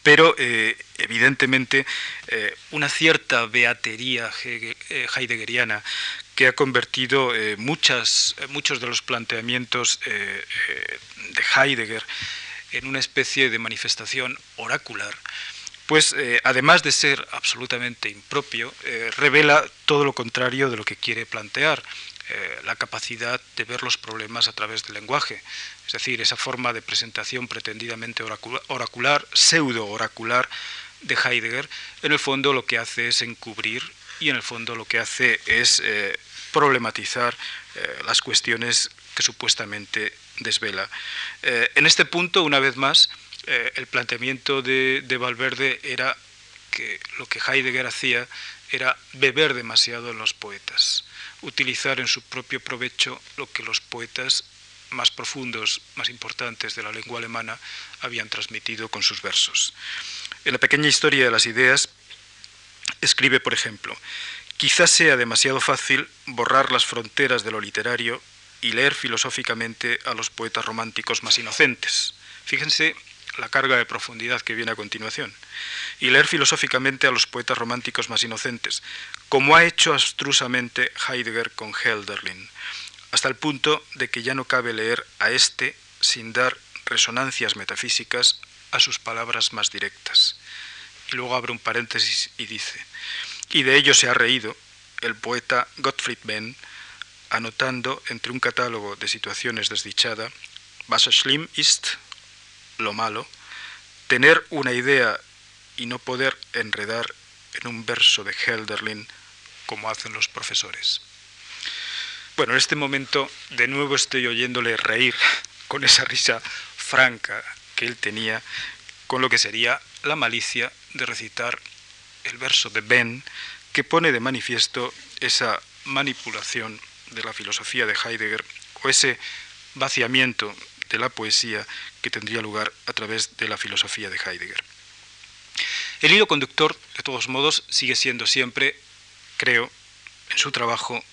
Pero eh, evidentemente eh, una cierta beatería eh, heideggeriana que ha convertido muchas, muchos de los planteamientos de Heidegger en una especie de manifestación oracular, pues además de ser absolutamente impropio, revela todo lo contrario de lo que quiere plantear, la capacidad de ver los problemas a través del lenguaje, es decir, esa forma de presentación pretendidamente oracular, pseudo-oracular de Heidegger, en el fondo lo que hace es encubrir y en el fondo lo que hace es eh, problematizar eh, las cuestiones que supuestamente desvela. Eh, en este punto, una vez más, el planteamiento de, Valverde era que lo que Heidegger hacía era beber demasiado en los poetas, utilizar en su propio provecho lo que los poetas más profundos, más importantes de la lengua alemana habían transmitido con sus versos. En la pequeña historia de las ideas escribe, por ejemplo, quizás sea demasiado fácil borrar las fronteras de lo literario y leer filosóficamente a los poetas románticos más inocentes. Fíjense la carga de profundidad que viene a continuación. Y leer filosóficamente a los poetas románticos más inocentes, como ha hecho abstrusamente Heidegger con Helderlin, hasta el punto de que ya no cabe leer a éste sin dar resonancias metafísicas a sus palabras más directas. Y luego abre un paréntesis y dice, y de ello se ha reído el poeta Gottfried Benn, anotando entre un catálogo de situaciones desdichada, was schlimm ist, lo malo, tener una idea y no poder enredar en un verso de Helderlin como hacen los profesores. Bueno, en este momento de nuevo estoy oyéndole reír con esa risa franca que él tenía con lo que sería la malicia de recitar el verso de Ben que pone de manifiesto esa manipulación de la filosofía de Heidegger o ese vaciamiento de la poesía que tendría lugar a través de la filosofía de Heidegger. El hilo conductor, de todos modos, sigue siendo siempre, creo, en su trabajo,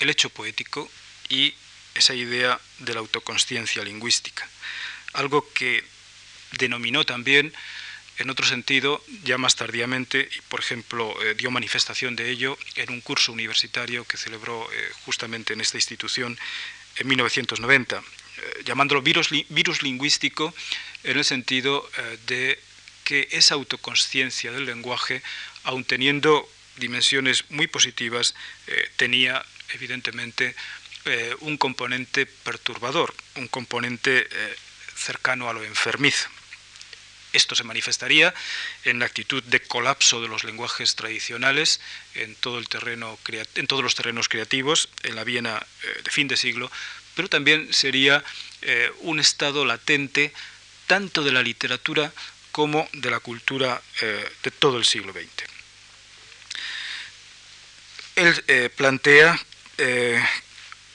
el hecho poético y esa idea de la autoconsciencia lingüística, algo que denominó también en otro sentido, ya más tardíamente, y por ejemplo, eh, dio manifestación de ello en un curso universitario que celebró eh, justamente en esta institución en 1990, eh, llamándolo virus, virus, lingüístico en el sentido de que esa autoconsciencia del lenguaje, aun teniendo dimensiones muy positivas, tenía evidentemente eh, un componente perturbador, un componente eh, cercano a lo enfermizo. Esto se manifestaría en la actitud de colapso de los lenguajes tradicionales en, todo el terreno, en todos los terrenos creativos, en la Viena eh, de fin de siglo, pero también sería un estado latente tanto de la literatura como de la cultura de todo el siglo XX. Él plantea eh,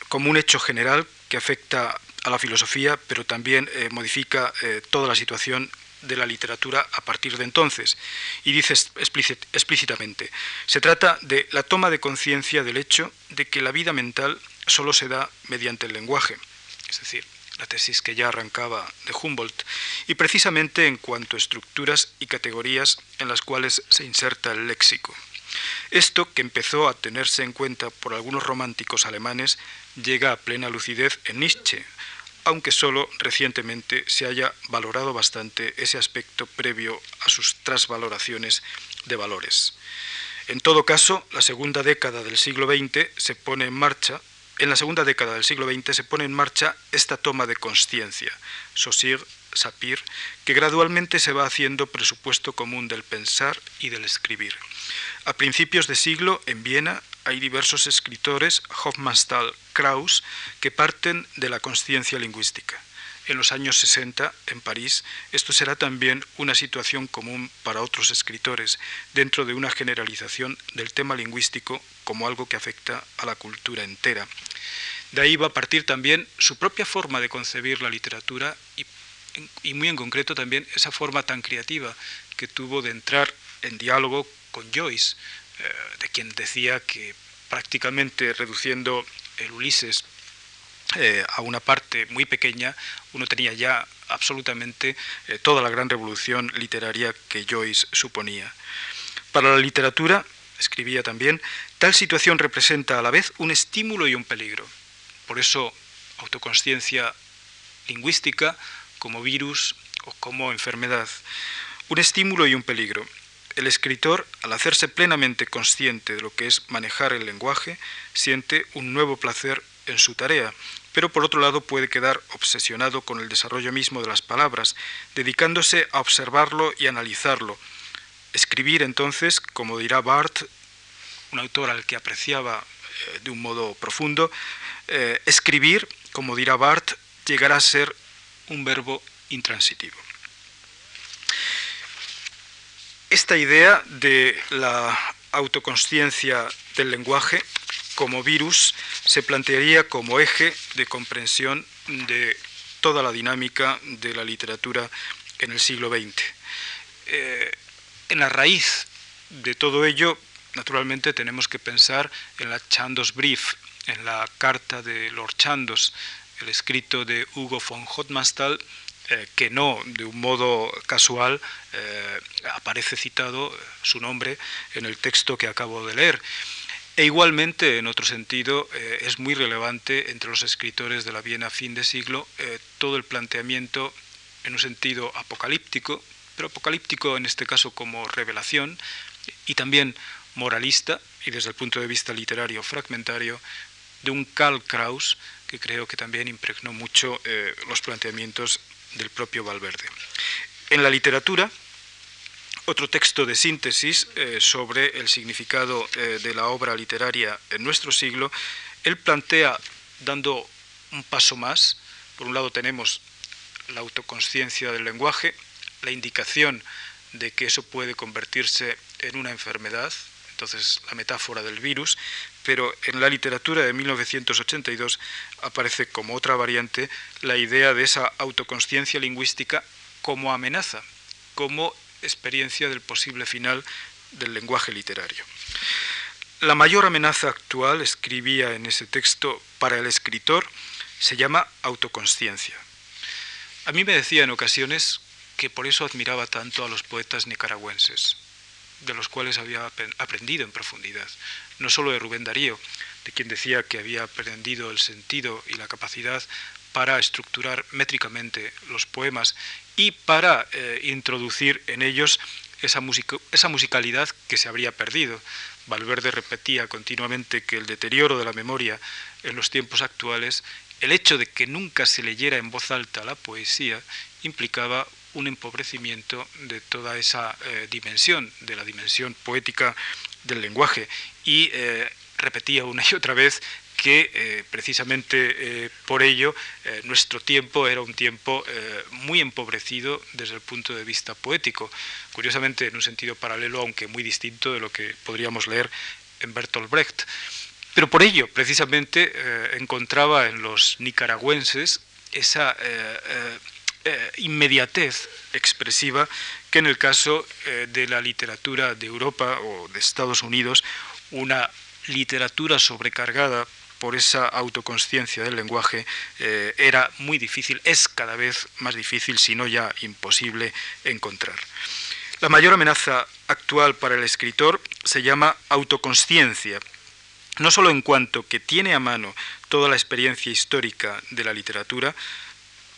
como un hecho general que afecta a la filosofía, pero también eh, modifica eh, toda la situación de la literatura a partir de entonces. Y dice explícitamente, se trata de la toma de conciencia del hecho de que la vida mental solo se da mediante el lenguaje, es decir, la tesis que ya arrancaba de Humboldt, y precisamente en cuanto a estructuras y categorías en las cuales se inserta el léxico. Esto, que empezó a tenerse en cuenta por algunos románticos alemanes, llega a plena lucidez en Nietzsche, aunque solo recientemente se haya valorado bastante ese aspecto previo a sus trasvaloraciones de valores. En todo caso, la segunda década del siglo XX se pone en marcha, en la segunda década del siglo XX se pone en marcha esta toma de conciencia, Saussure, Sapir, que gradualmente se va haciendo presupuesto común del pensar y del escribir. A principios de siglo, en Viena, hay diversos escritores, Hofmannsthal, Krauss, que parten de la conciencia lingüística. En los años 60, en París, esto será también una situación común para otros escritores, dentro de una generalización del tema lingüístico como algo que afecta a la cultura entera. De ahí va a partir también su propia forma de concebir la literatura y, muy en concreto también esa forma tan creativa que tuvo de entrar en diálogo con Joyce, eh, de quien decía que prácticamente reduciendo el Ulises eh, a una parte muy pequeña, uno tenía ya absolutamente eh, toda la gran revolución literaria que Joyce suponía. Para la literatura, escribía también, tal situación representa a la vez un estímulo y un peligro. Por eso, autoconsciencia lingüística como virus o como enfermedad. Un estímulo y un peligro. El escritor, al hacerse plenamente consciente de lo que es manejar el lenguaje, siente un nuevo placer en su tarea, pero por otro lado puede quedar obsesionado con el desarrollo mismo de las palabras, dedicándose a observarlo y analizarlo. Escribir entonces, como dirá Barth, un autor al que apreciaba eh, de un modo profundo, eh, escribir, como dirá Barth, llegará a ser un verbo intransitivo. esta idea de la autoconsciencia del lenguaje como virus se plantearía como eje de comprensión de toda la dinámica de la literatura en el siglo XX. Eh, en la raíz de todo ello, naturalmente, tenemos que pensar en la Chandos Brief, en la carta de Lord Chandos, el escrito de Hugo von Hotmannsthal, eh, que no de un modo casual eh, aparece citado su nombre en el texto que acabo de leer. E igualmente, en otro sentido, eh, es muy relevante entre los escritores de la Viena fin de siglo todo el planteamiento en un sentido apocalíptico, pero apocalíptico en este caso como revelación y también moralista y desde el punto de vista literario fragmentario de un Karl Kraus que creo que también impregnó mucho los planteamientos del propio Valverde. En la literatura, otro texto de síntesis eh, sobre el significado eh, de la obra literaria en nuestro siglo, él plantea, dando un paso más, por un lado tenemos la autoconsciencia del lenguaje, la indicación de que eso puede convertirse en una enfermedad, entonces la metáfora del virus, pero en la literatura de 1982 aparece como otra variante la idea de esa autoconsciencia lingüística como amenaza, como experiencia del posible final del lenguaje literario. La mayor amenaza actual, escribía en ese texto, para el escritor, se llama autoconsciencia. A mí me decía en ocasiones que por eso admiraba tanto a los poetas nicaragüenses de los cuales había aprendido en profundidad, no solo de Rubén Darío, de quien decía que había aprendido el sentido y la capacidad para estructurar métricamente los poemas y para eh, introducir en ellos esa, esa musicalidad que se habría perdido. Valverde repetía continuamente que el deterioro de la memoria en los tiempos actuales, el hecho de que nunca se leyera en voz alta la poesía, implicaba un empobrecimiento de toda esa eh, dimensión, de la dimensión poética del lenguaje. Y eh, repetía una y otra vez que eh, precisamente por ello nuestro tiempo era un tiempo muy empobrecido desde el punto de vista poético, curiosamente en un sentido paralelo, aunque muy distinto de lo que podríamos leer en Bertolt Brecht. Pero por ello, precisamente, encontraba en los nicaragüenses esa eh, inmediatez expresiva que en el caso eh, de la literatura de Europa o de Estados Unidos, una literatura sobrecargada por esa autoconsciencia del lenguaje eh, era muy difícil, es cada vez más difícil, si no ya imposible, encontrar. La mayor amenaza actual para el escritor se llama autoconsciencia, no solo en cuanto que tiene a mano toda la experiencia histórica de la literatura,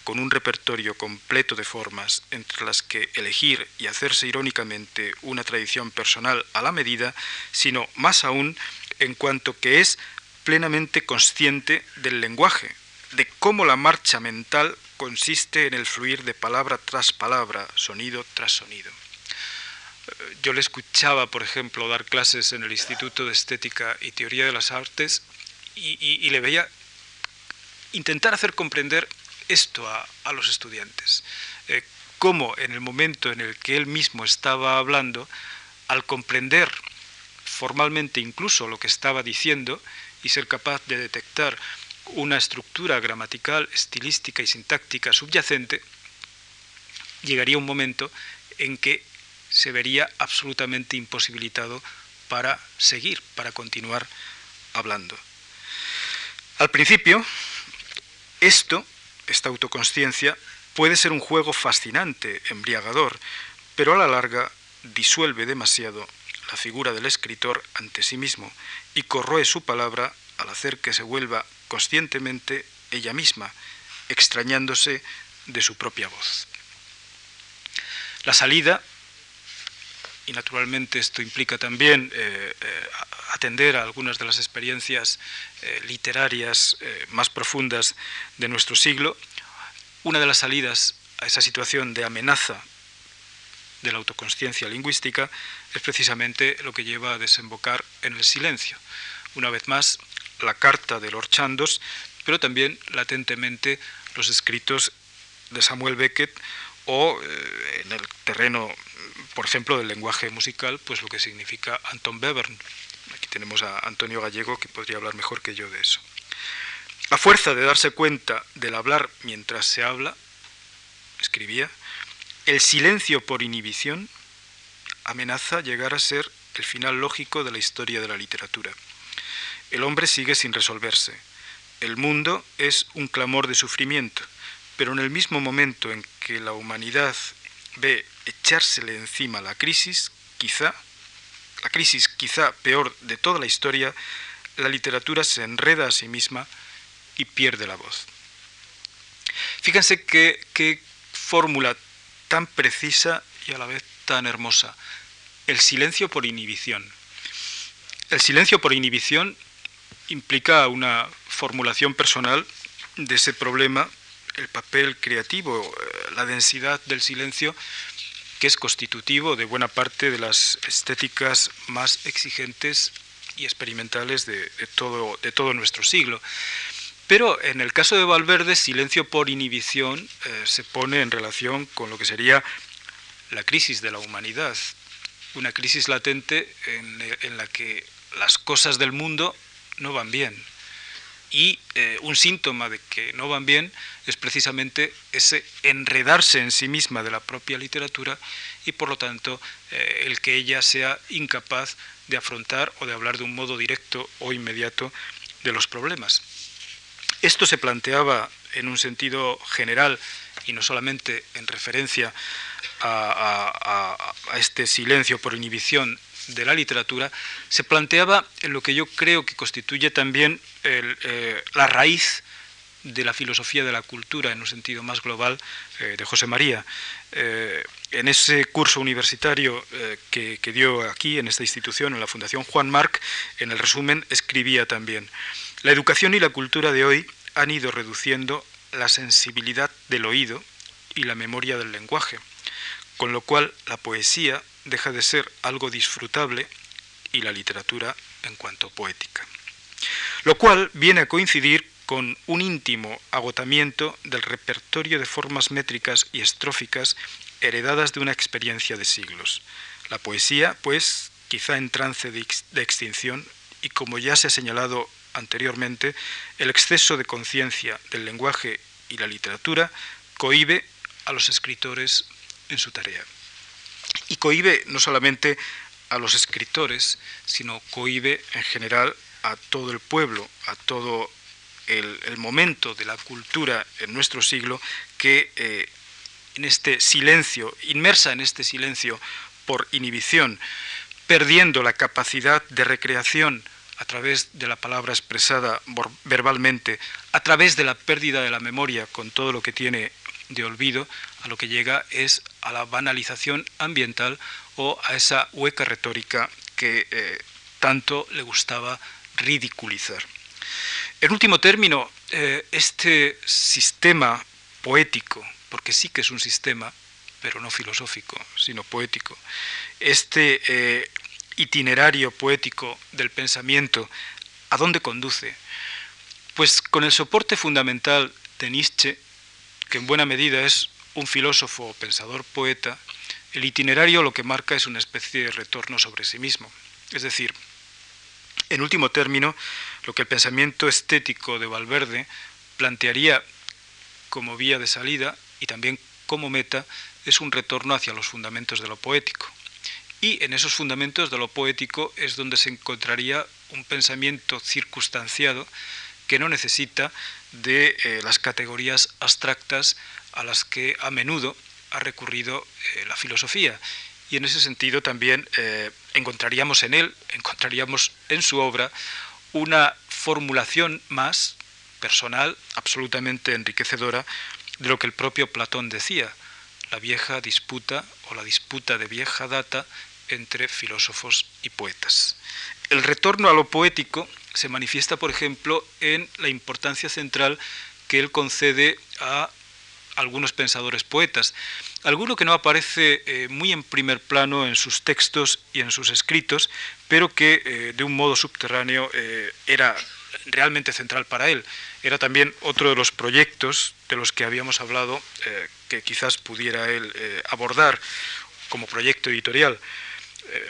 con un repertorio completo de formas entre las que elegir y hacerse irónicamente una tradición personal a la medida, sino más aún en cuanto que es plenamente consciente del lenguaje, de cómo la marcha mental consiste en el fluir de palabra tras palabra, sonido tras sonido. Eh, yo le escuchaba, por ejemplo, dar clases en el Instituto de Estética y Teoría de las Artes y, le veía intentar hacer comprender esto a, los estudiantes. Eh, cómo en el momento en el que él mismo estaba hablando, al comprender formalmente incluso lo que estaba diciendo y ser capaz de detectar una estructura gramatical, estilística y sintáctica subyacente, llegaría un momento en que se vería absolutamente imposibilitado para seguir, para continuar hablando. Al principio, esto esta autoconsciencia puede ser un juego fascinante, embriagador, pero a la larga disuelve demasiado la figura del escritor ante sí mismo y corroe su palabra al hacer que se vuelva conscientemente ella misma, extrañándose de su propia voz. La salida, y naturalmente esto implica también eh, eh, atender a algunas de las experiencias eh, literarias más profundas de nuestro siglo, una de las salidas a esa situación de amenaza de la autoconsciencia lingüística es precisamente lo que lleva a desembocar en el silencio. Una vez más, la carta de Lord Chandos, pero también latentemente los escritos de Samuel Beckett o eh, en el terreno, por ejemplo, del lenguaje musical, pues lo que significa Anton Webern. Aquí tenemos a Antonio Gallego que podría hablar mejor que yo de eso. A fuerza de darse cuenta del hablar mientras se habla, escribía, el silencio por inhibición amenaza llegar a ser el final lógico de la historia de la literatura. El hombre sigue sin resolverse. El mundo es un clamor de sufrimiento, pero en el mismo momento en que la humanidad ve echársele encima la crisis, quizá, la crisis quizá peor de toda la historia, la literatura se enreda a sí misma y pierde la voz. Fíjense qué, qué fórmula tan precisa y a la vez tan hermosa. El silencio por inhibición. El silencio por inhibición implica una formulación personal de ese problema, el papel creativo, eh, la densidad del silencio, que es constitutivo de buena parte de las estéticas más exigentes y experimentales de, todo, de todo nuestro siglo. Pero en el caso de Valverde, silencio por inhibición eh, se pone en relación con lo que sería la crisis de la humanidad, una crisis latente en, la que las cosas del mundo no van bien. Y eh, un síntoma de que no van bien es precisamente ese enredarse en sí misma de la propia literatura y por lo tanto eh, el que ella sea incapaz de afrontar o de hablar de un modo directo o inmediato de los problemas. Esto se planteaba en un sentido general y no solamente en referencia a, este silencio por inhibición de la literatura, se planteaba en lo que yo creo que constituye también eh, la raíz de la filosofía de la cultura en un sentido más global eh, de José María. Eh, en ese curso universitario que, que dio aquí, en esta institución, en la Fundación Juan Marc, en el resumen escribía también. La educación y la cultura de hoy han ido reduciendo la sensibilidad del oído y la memoria del lenguaje, con lo cual la poesía deja de ser algo disfrutable y la literatura en cuanto poética. Lo cual viene a coincidir con un íntimo agotamiento del repertorio de formas métricas y estróficas heredadas de una experiencia de siglos. La poesía, pues, quizá en trance de, extinción, y como ya se ha señalado anteriormente, el exceso de conciencia del lenguaje y la literatura cohibe a los escritores en su tarea. Y cohibe no solamente a los escritores, sino cohibe en general a todo el pueblo, a todo el, momento de la cultura en nuestro siglo que eh, en este silencio, inmersa en este silencio por inhibición, perdiendo la capacidad de recreación a través de la palabra expresada verbalmente, a través de la pérdida de la memoria con todo lo que tiene de olvido, a lo que llega es a la banalización ambiental o a esa hueca retórica que eh, tanto le gustaba ridiculizar. En último término, eh, este sistema poético, porque sí que es un sistema, pero no filosófico, sino poético, este eh, itinerario poético del pensamiento, ¿a dónde conduce? Pues con el soporte fundamental de Nietzsche, que en buena medida es un filósofo, pensador, poeta, el itinerario lo que marca es una especie de retorno sobre sí mismo. Es decir, en último término, lo que el pensamiento estético de Valverde plantearía como vía de salida y también como meta es un retorno hacia los fundamentos de lo poético. Y en esos fundamentos de lo poético es donde se encontraría un pensamiento circunstanciado que no necesita de eh, las categorías abstractas a las que a menudo ha recurrido eh, la filosofía. Y en ese sentido también eh, encontraríamos en él, encontraríamos en su obra una formulación más personal, absolutamente enriquecedora, de lo que el propio Platón decía, la vieja disputa o la disputa de vieja data entre filósofos y poetas. El retorno a lo poético se manifiesta, por ejemplo, en la importancia central que él concede a algunos pensadores poetas. Alguno que no aparece eh, muy en primer plano en sus textos y en sus escritos, pero que eh, de un modo subterráneo eh, era realmente central para él. Era también otro de los proyectos de los que habíamos hablado que quizás pudiera él abordar como proyecto editorial.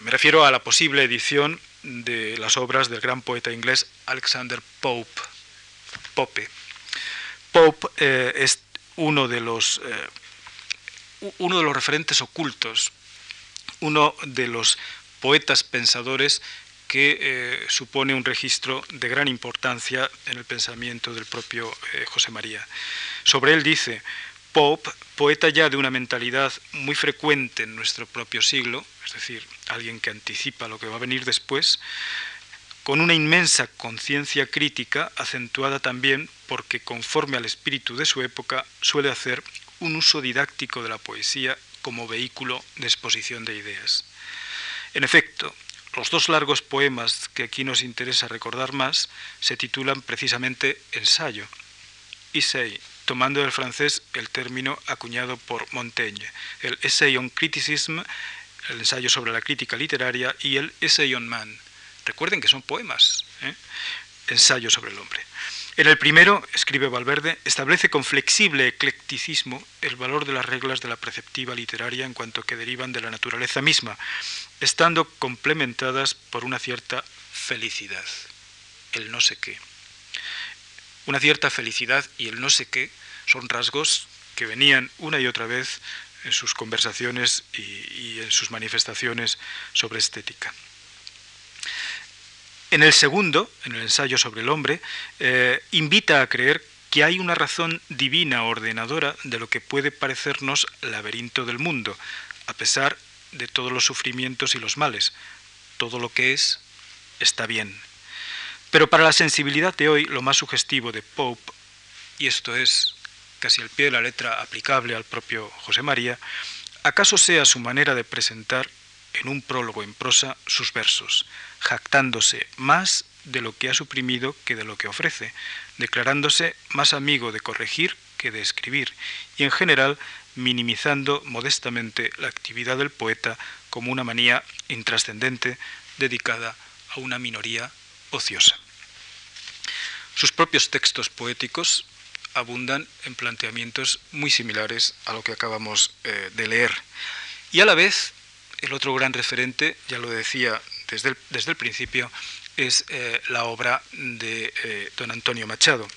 Me refiero a la posible edición de las obras del gran poeta inglés Alexander Pope. Pope. Pope es uno de los uno de los referentes ocultos, uno de los poetas pensadores que eh, supone un registro de gran importancia en el pensamiento del propio eh, José María. Sobre él dice, Pope, poeta ya de una mentalidad muy frecuente en nuestro propio siglo, es decir, alguien que anticipa lo que va a venir después, con una inmensa conciencia crítica acentuada también porque conforme al espíritu de su época suele hacer un uso didáctico de la poesía como vehículo de exposición de ideas. En efecto, los dos largos poemas que aquí nos interesa recordar más se titulan precisamente ensayo, essay, tomando del francés el término acuñado por Montaigne, el essay on criticism, el ensayo sobre la crítica literaria, y el essay on man. Recuerden que son poemas, ¿eh? ensayo sobre el hombre. En el primero, escribe Valverde, establece con flexible eclecticismo el valor de las reglas de la preceptiva literaria en cuanto que derivan de la naturaleza misma, estando complementadas por una cierta felicidad, el no sé qué. Una cierta felicidad y el no sé qué son rasgos que venían una y otra vez en sus conversaciones y, en sus manifestaciones sobre estética. En el segundo, en el ensayo sobre el hombre, eh, invita a creer que hay una razón divina ordenadora de lo que puede parecernos laberinto del mundo, a pesar de todos los sufrimientos y los males. Todo lo que es está bien. Pero para la sensibilidad de hoy, lo más sugestivo de Pope, y esto es casi al pie de la letra aplicable al propio José María, acaso sea su manera de presentar en un prólogo en prosa sus versos, jactándose más de lo que ha suprimido que de lo que ofrece, declarándose más amigo de corregir que de escribir, y en general minimizando modestamente la actividad del poeta como una manía intrascendente dedicada a una minoría ociosa. Sus propios textos poéticos abundan en planteamientos muy similares a lo que acabamos eh, de leer, y a la vez el otro gran referente, ya lo decía desde el, desde el principio, es eh, la obra de eh, don Antonio Machado.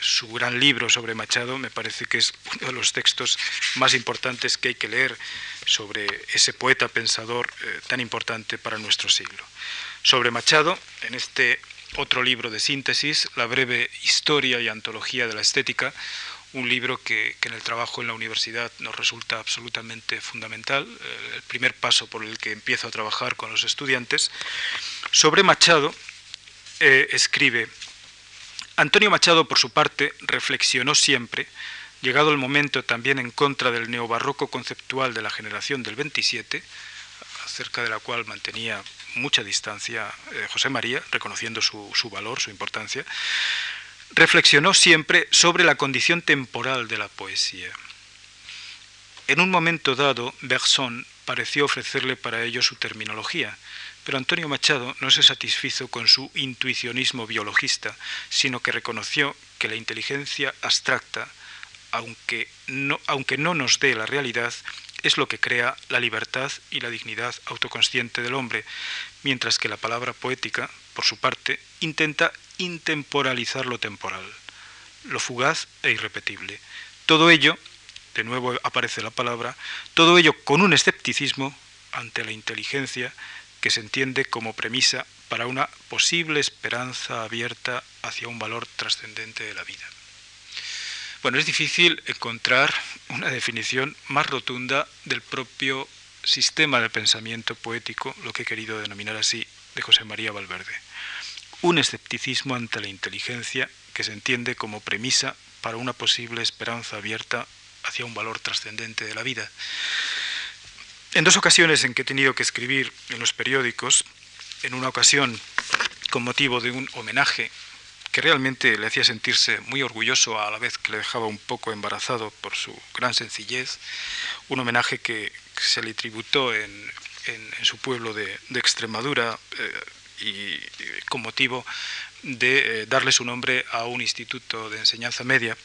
Su gran libro sobre Machado me parece que es uno de los textos más importantes que hay que leer sobre ese poeta pensador tan importante para nuestro siglo. Sobre Machado, en este otro libro de síntesis, La breve historia y antología de la estética, un libro que, en el trabajo en la universidad nos resulta absolutamente fundamental, eh, el primer paso por el que empiezo a trabajar con los estudiantes. Sobre Machado eh, escribe, Antonio Machado, por su parte, reflexionó siempre, llegado el momento también en contra del neobarroco conceptual de la generación del 27, acerca de la cual mantenía mucha distancia eh, José María, reconociendo su, su valor, su importancia, reflexionó siempre sobre la condición temporal de la poesía. En un momento dado, Bergson pareció ofrecerle para ello su terminología, pero Antonio Machado no se satisfizo con su intuicionismo biologista, sino que reconoció que la inteligencia abstracta, aunque no, aunque no nos dé la realidad, es lo que crea la libertad y la dignidad autoconsciente del hombre, mientras que la palabra poética, por su parte, intenta intemporalizar lo temporal, lo fugaz e irrepetible. Todo ello, de nuevo aparece la palabra, todo ello con un escepticismo ante la inteligencia que se entiende como premisa para una posible esperanza abierta hacia un valor trascendente de la vida. Bueno, es difícil encontrar una definición más rotunda del propio sistema de pensamiento poético, lo que he querido denominar así, de José María Valverde un escepticismo ante la inteligencia que se entiende como premisa para una posible esperanza abierta hacia un valor trascendente de la vida. En dos ocasiones en que he tenido que escribir en los periódicos, en una ocasión con motivo de un homenaje que realmente le hacía sentirse muy orgulloso a la vez que le dejaba un poco embarazado por su gran sencillez, un homenaje que se le tributó en, su pueblo de, Extremadura, eh, y con motivo de eh, darle su nombre a un instituto de enseñanza media.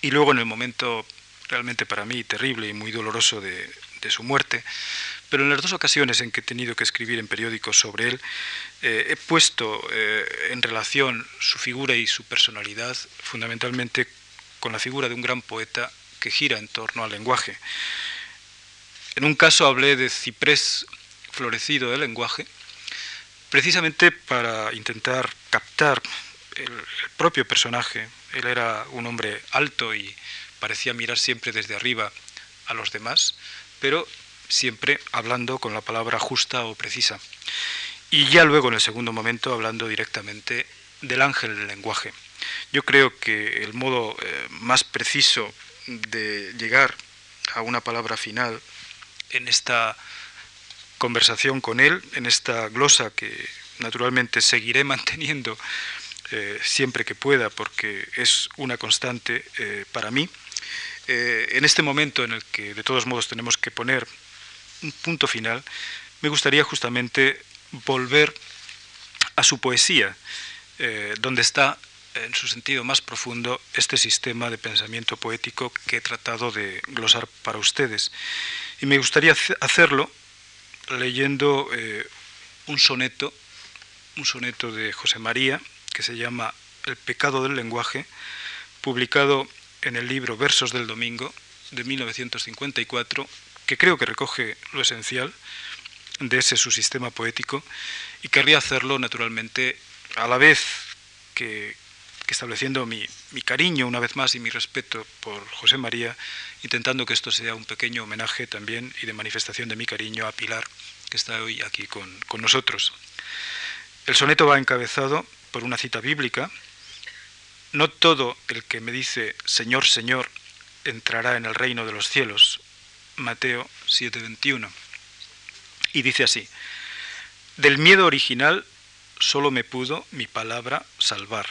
Y luego en el momento realmente para mí terrible y muy doloroso de, su muerte, pero en las dos ocasiones en que he tenido que escribir en periódicos sobre él, eh, he puesto eh, en relación su figura y su personalidad fundamentalmente con la figura de un gran poeta que gira en torno al lenguaje. En un caso hablé de ciprés florecido del lenguaje, precisamente para intentar captar el, propio personaje. Él era un hombre alto y parecía mirar siempre desde arriba a los demás, pero siempre hablando con la palabra justa o precisa. Y ya luego, en el segundo momento, hablando directamente del ángel del lenguaje. Yo creo que el modo eh, más preciso de llegar a una palabra final en esta conversación con él, en esta glosa que naturalmente seguiré manteniendo eh, siempre que pueda, porque es una constante eh, para mí. En este momento en el que de todos modos tenemos que poner punto final, me gustaría justamente volver a su poesía, donde está en su sentido más profundo este sistema de pensamiento poético que he tratado de glosar para ustedes. Y me gustaría hacerlo leyendo un soneto un soneto de José María que se llama El pecado del lenguaje, publicado en el libro Versos del Domingo de 1954, que creo que recoge lo esencial de ese su sistema poético y querría hacerlo naturalmente a la vez que, estableciendo mi, mi, cariño una vez más y mi respeto por José María, intentando que esto sea un pequeño homenaje también y de manifestación de mi cariño a Pilar, que está hoy aquí con, con nosotros. El soneto va encabezado por una cita bíblica. No todo el que me dice Señor, Señor entrará en el reino de los cielos. Mateo 7:21. Y dice así, del miedo original solo me pudo mi palabra salvar.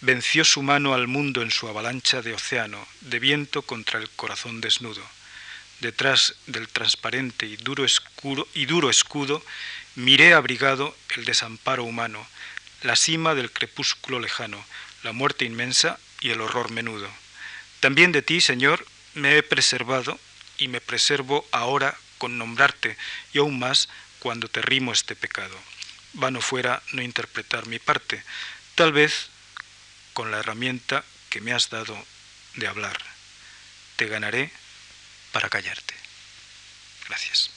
Venció su mano al mundo en su avalancha de océano, de viento contra el corazón desnudo. Detrás del transparente y duro, y duro escudo Miré abrigado el desamparo humano, la cima del crepúsculo lejano, la muerte inmensa y el horror menudo. También de ti, Señor, me he preservado y me preservo ahora con nombrarte y aún más cuando te rimo este pecado. Vano fuera no interpretar mi parte, tal vez con la herramienta que me has dado de hablar. Te ganaré para callarte. Gracias.